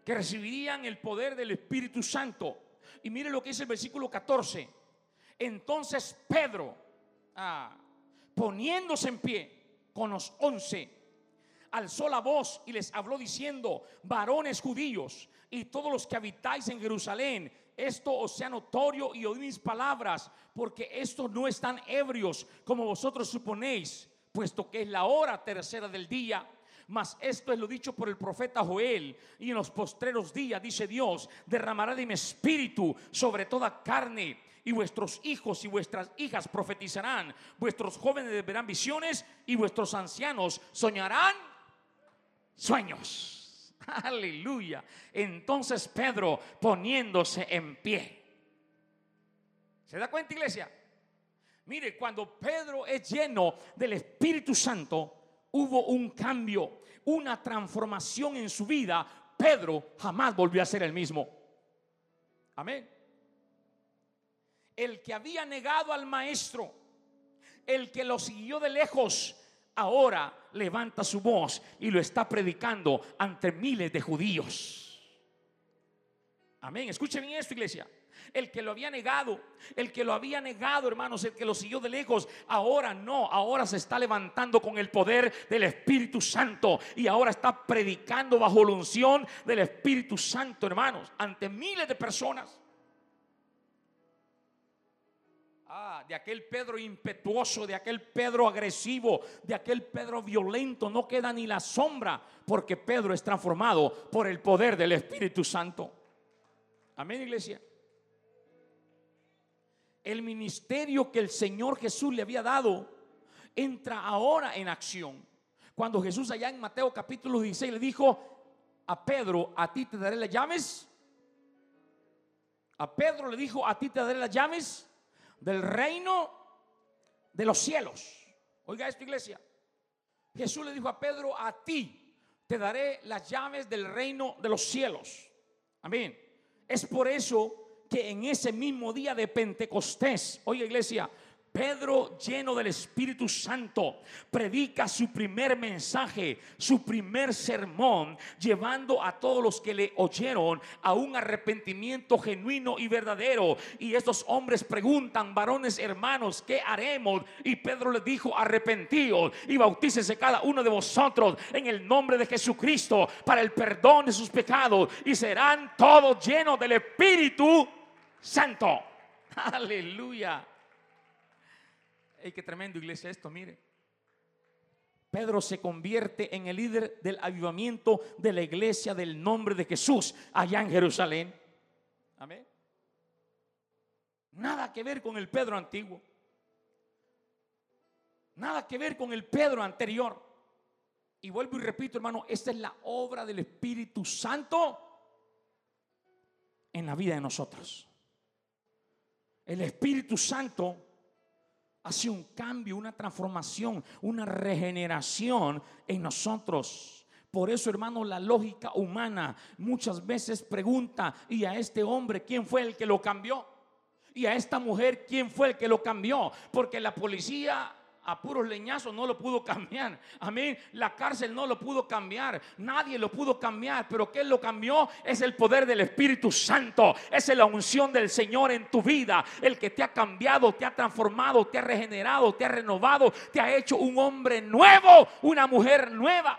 Que recibirían el poder del Espíritu Santo. Y mire lo que dice el versículo 14. Entonces Pedro, ah, poniéndose en pie con los once, alzó la voz y les habló diciendo, varones judíos y todos los que habitáis en Jerusalén, esto os sea notorio y oíd mis palabras, porque estos no están ebrios como vosotros suponéis, puesto que es la hora tercera del día. Mas esto es lo dicho por el profeta Joel. Y en los postreros días, dice Dios, derramará de mi espíritu sobre toda carne. Y vuestros hijos y vuestras hijas profetizarán. Vuestros jóvenes verán visiones y vuestros ancianos soñarán sueños. Aleluya. Entonces Pedro poniéndose en pie. ¿Se da cuenta, iglesia? Mire, cuando Pedro es lleno del Espíritu Santo, hubo un cambio, una transformación en su vida. Pedro jamás volvió a ser el mismo. Amén. El que había negado al maestro, el que lo siguió de lejos, ahora levanta su voz y lo está predicando ante miles de judíos. Amén. Escuchen bien esto, iglesia. El que lo había negado, el que lo había negado, hermanos, el que lo siguió de lejos, ahora no, ahora se está levantando con el poder del Espíritu Santo y ahora está predicando bajo la unción del Espíritu Santo, hermanos, ante miles de personas. Ah, de aquel Pedro impetuoso, de aquel Pedro agresivo, de aquel Pedro violento, no queda ni la sombra, porque Pedro es transformado por el poder del Espíritu Santo. Amén, iglesia. El ministerio que el Señor Jesús le había dado entra ahora en acción. Cuando Jesús allá en Mateo capítulo 16 le dijo a Pedro, a ti te daré las llaves. A Pedro le dijo, a ti te daré las llaves del reino de los cielos. Oiga esto, iglesia. Jesús le dijo a Pedro, a ti te daré las llaves del reino de los cielos. Amén. Es por eso en ese mismo día de Pentecostés, oiga iglesia, Pedro, lleno del Espíritu Santo, predica su primer mensaje, su primer sermón, llevando a todos los que le oyeron a un arrepentimiento genuino y verdadero. Y estos hombres preguntan, varones hermanos, ¿qué haremos? Y Pedro les dijo, arrepentíos y bautícese cada uno de vosotros en el nombre de Jesucristo para el perdón de sus pecados y serán todos llenos del Espíritu Santo. Aleluya. ¡Ay, qué tremendo iglesia esto! Mire. Pedro se convierte en el líder del avivamiento de la iglesia del nombre de Jesús allá en Jerusalén. Amén. Nada que ver con el Pedro antiguo. Nada que ver con el Pedro anterior. Y vuelvo y repito, hermano, esta es la obra del Espíritu Santo en la vida de nosotros. El Espíritu Santo hace un cambio, una transformación, una regeneración en nosotros. Por eso, hermano, la lógica humana muchas veces pregunta, ¿y a este hombre quién fue el que lo cambió? ¿Y a esta mujer quién fue el que lo cambió? Porque la policía a puros leñazos no lo pudo cambiar. Amén. La cárcel no lo pudo cambiar. Nadie lo pudo cambiar. Pero ¿qué lo cambió? Es el poder del Espíritu Santo. Es la unción del Señor en tu vida. El que te ha cambiado, te ha transformado, te ha regenerado, te ha renovado, te ha hecho un hombre nuevo, una mujer nueva.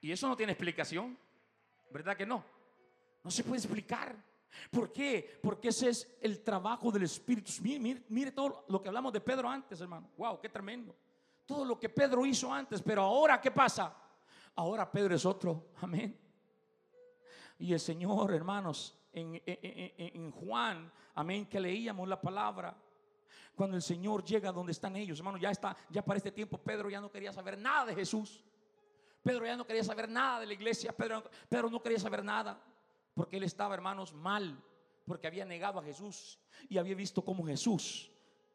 Y eso no tiene explicación. ¿Verdad que no? No se puede explicar. ¿Por qué? Porque ese es el trabajo del Espíritu. Mire, todo lo que hablamos de Pedro antes, hermano. Wow, qué tremendo. Todo lo que Pedro hizo antes, pero ahora, ¿qué pasa? Ahora Pedro es otro. Amén. Y el Señor, hermanos, en, en, Juan, amén, que leíamos la palabra. Cuando el Señor llega donde están ellos, hermano, ya está, ya para este tiempo Pedro ya no quería saber nada de Jesús. Pedro ya no quería saber nada de la iglesia. Pedro, Pedro no quería saber nada. Porque él estaba, hermanos, mal, porque había negado a Jesús y había visto cómo Jesús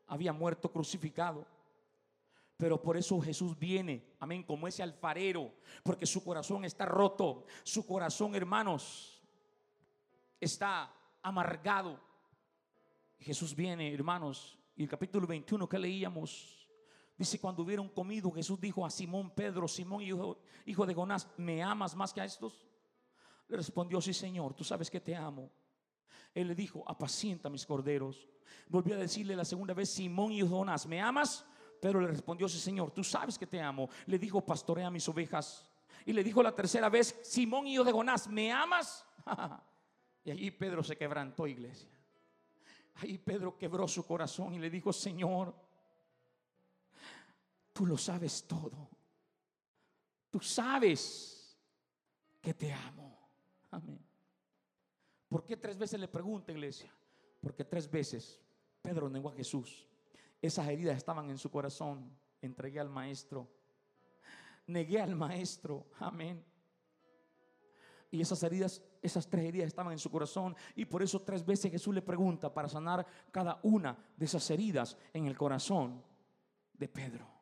había muerto crucificado. Pero por eso Jesús viene, amén, como ese alfarero, porque su corazón está roto. Su corazón, hermanos, está amargado. Jesús viene, hermanos, y el capítulo 21 que leíamos, dice, cuando hubieron comido, Jesús dijo a Simón Pedro, Simón hijo, hijo de Jonás, ¿me amas más que a estos? Le respondió, sí Señor, tú sabes que te amo. Él le dijo, apacienta mis corderos. Volvió a decirle la segunda vez, Simón y Jonás, ¿me amas? Pero le respondió, sí Señor, tú sabes que te amo. Le dijo, pastorea mis ovejas. Y le dijo la tercera vez, Simón hijo de Jonás, ¿me amas? y allí Pedro se quebrantó, iglesia. Ahí Pedro quebró su corazón y le dijo, Señor, tú lo sabes todo. Tú sabes que te amo. Amén. ¿Por qué tres veces le pregunta, iglesia? Porque tres veces Pedro negó a Jesús. Esas heridas estaban en su corazón. Entregué al maestro. Negué al maestro. Amén. Y esas heridas, esas tres heridas estaban en su corazón. Y por eso tres veces Jesús le pregunta para sanar cada una de esas heridas en el corazón de Pedro.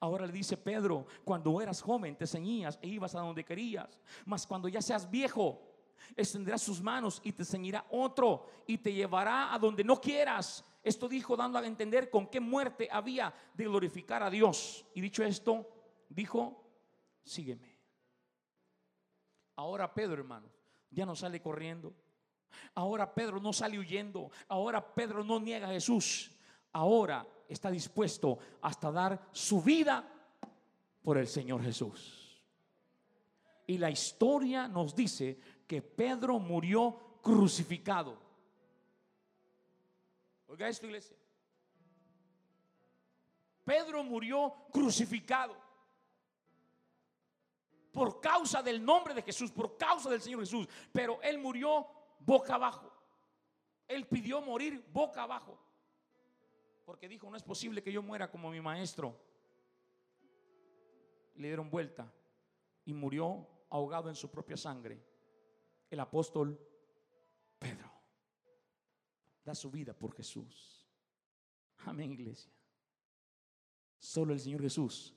Ahora le dice Pedro, cuando eras joven te ceñías e ibas a donde querías. Mas cuando ya seas viejo, extenderá sus manos y te ceñirá otro y te llevará a donde no quieras. Esto dijo dando a entender con qué muerte había de glorificar a Dios. Y dicho esto, dijo, sígueme. Ahora Pedro, hermano, ya no sale corriendo. Ahora Pedro no sale huyendo. Ahora Pedro no niega a Jesús. Ahora está dispuesto hasta dar su vida por el Señor Jesús. Y la historia nos dice que Pedro murió crucificado. Oiga esto, iglesia. Pedro murió crucificado por causa del nombre de Jesús, por causa del Señor Jesús. Pero él murió boca abajo. Él pidió morir boca abajo. Porque dijo, no es posible que yo muera como mi maestro. Le dieron vuelta y murió ahogado en su propia sangre. El apóstol Pedro da su vida por Jesús. Amén, iglesia. Solo el Señor Jesús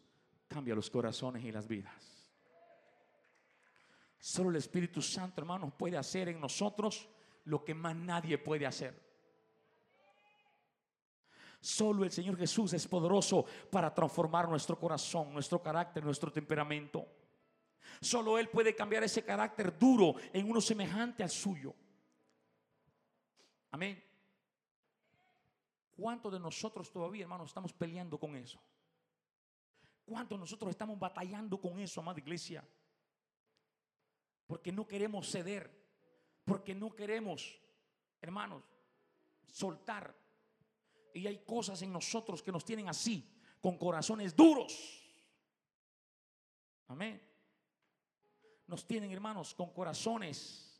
cambia los corazones y las vidas. Solo el Espíritu Santo, hermanos, puede hacer en nosotros lo que más nadie puede hacer. Solo el Señor Jesús es poderoso para transformar nuestro corazón, nuestro carácter, nuestro temperamento. Solo Él puede cambiar ese carácter duro en uno semejante al suyo. Amén. ¿Cuántos de nosotros todavía, hermanos, estamos peleando con eso? ¿Cuántos de nosotros estamos batallando con eso, amada iglesia? porque no queremos ceder, porque no queremos, hermanos, soltar. Y hay cosas en nosotros que nos tienen así, con corazones duros. Amén. Nos tienen, hermanos, con corazones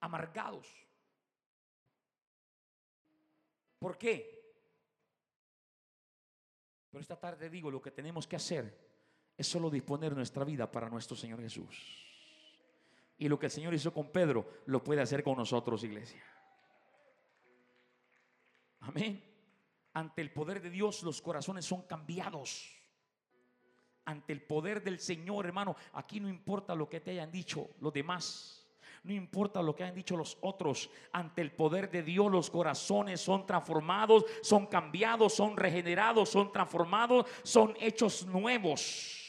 amargados. ¿Por qué? Pero esta tarde digo lo que tenemos que hacer es solo disponer nuestra vida para nuestro Señor Jesús. Y lo que el Señor hizo con Pedro, lo puede hacer con nosotros, iglesia. Amén. Ante el poder de Dios los corazones son cambiados. Ante el poder del Señor, hermano, aquí no importa lo que te hayan dicho los demás. No importa lo que hayan dicho los otros, ante el poder de Dios los corazones son transformados, son cambiados, son regenerados, son transformados, son hechos nuevos.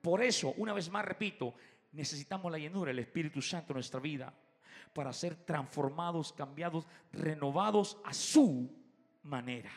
Por eso, una vez más repito, necesitamos la llenura del Espíritu Santo en nuestra vida para ser transformados, cambiados, renovados a su manera.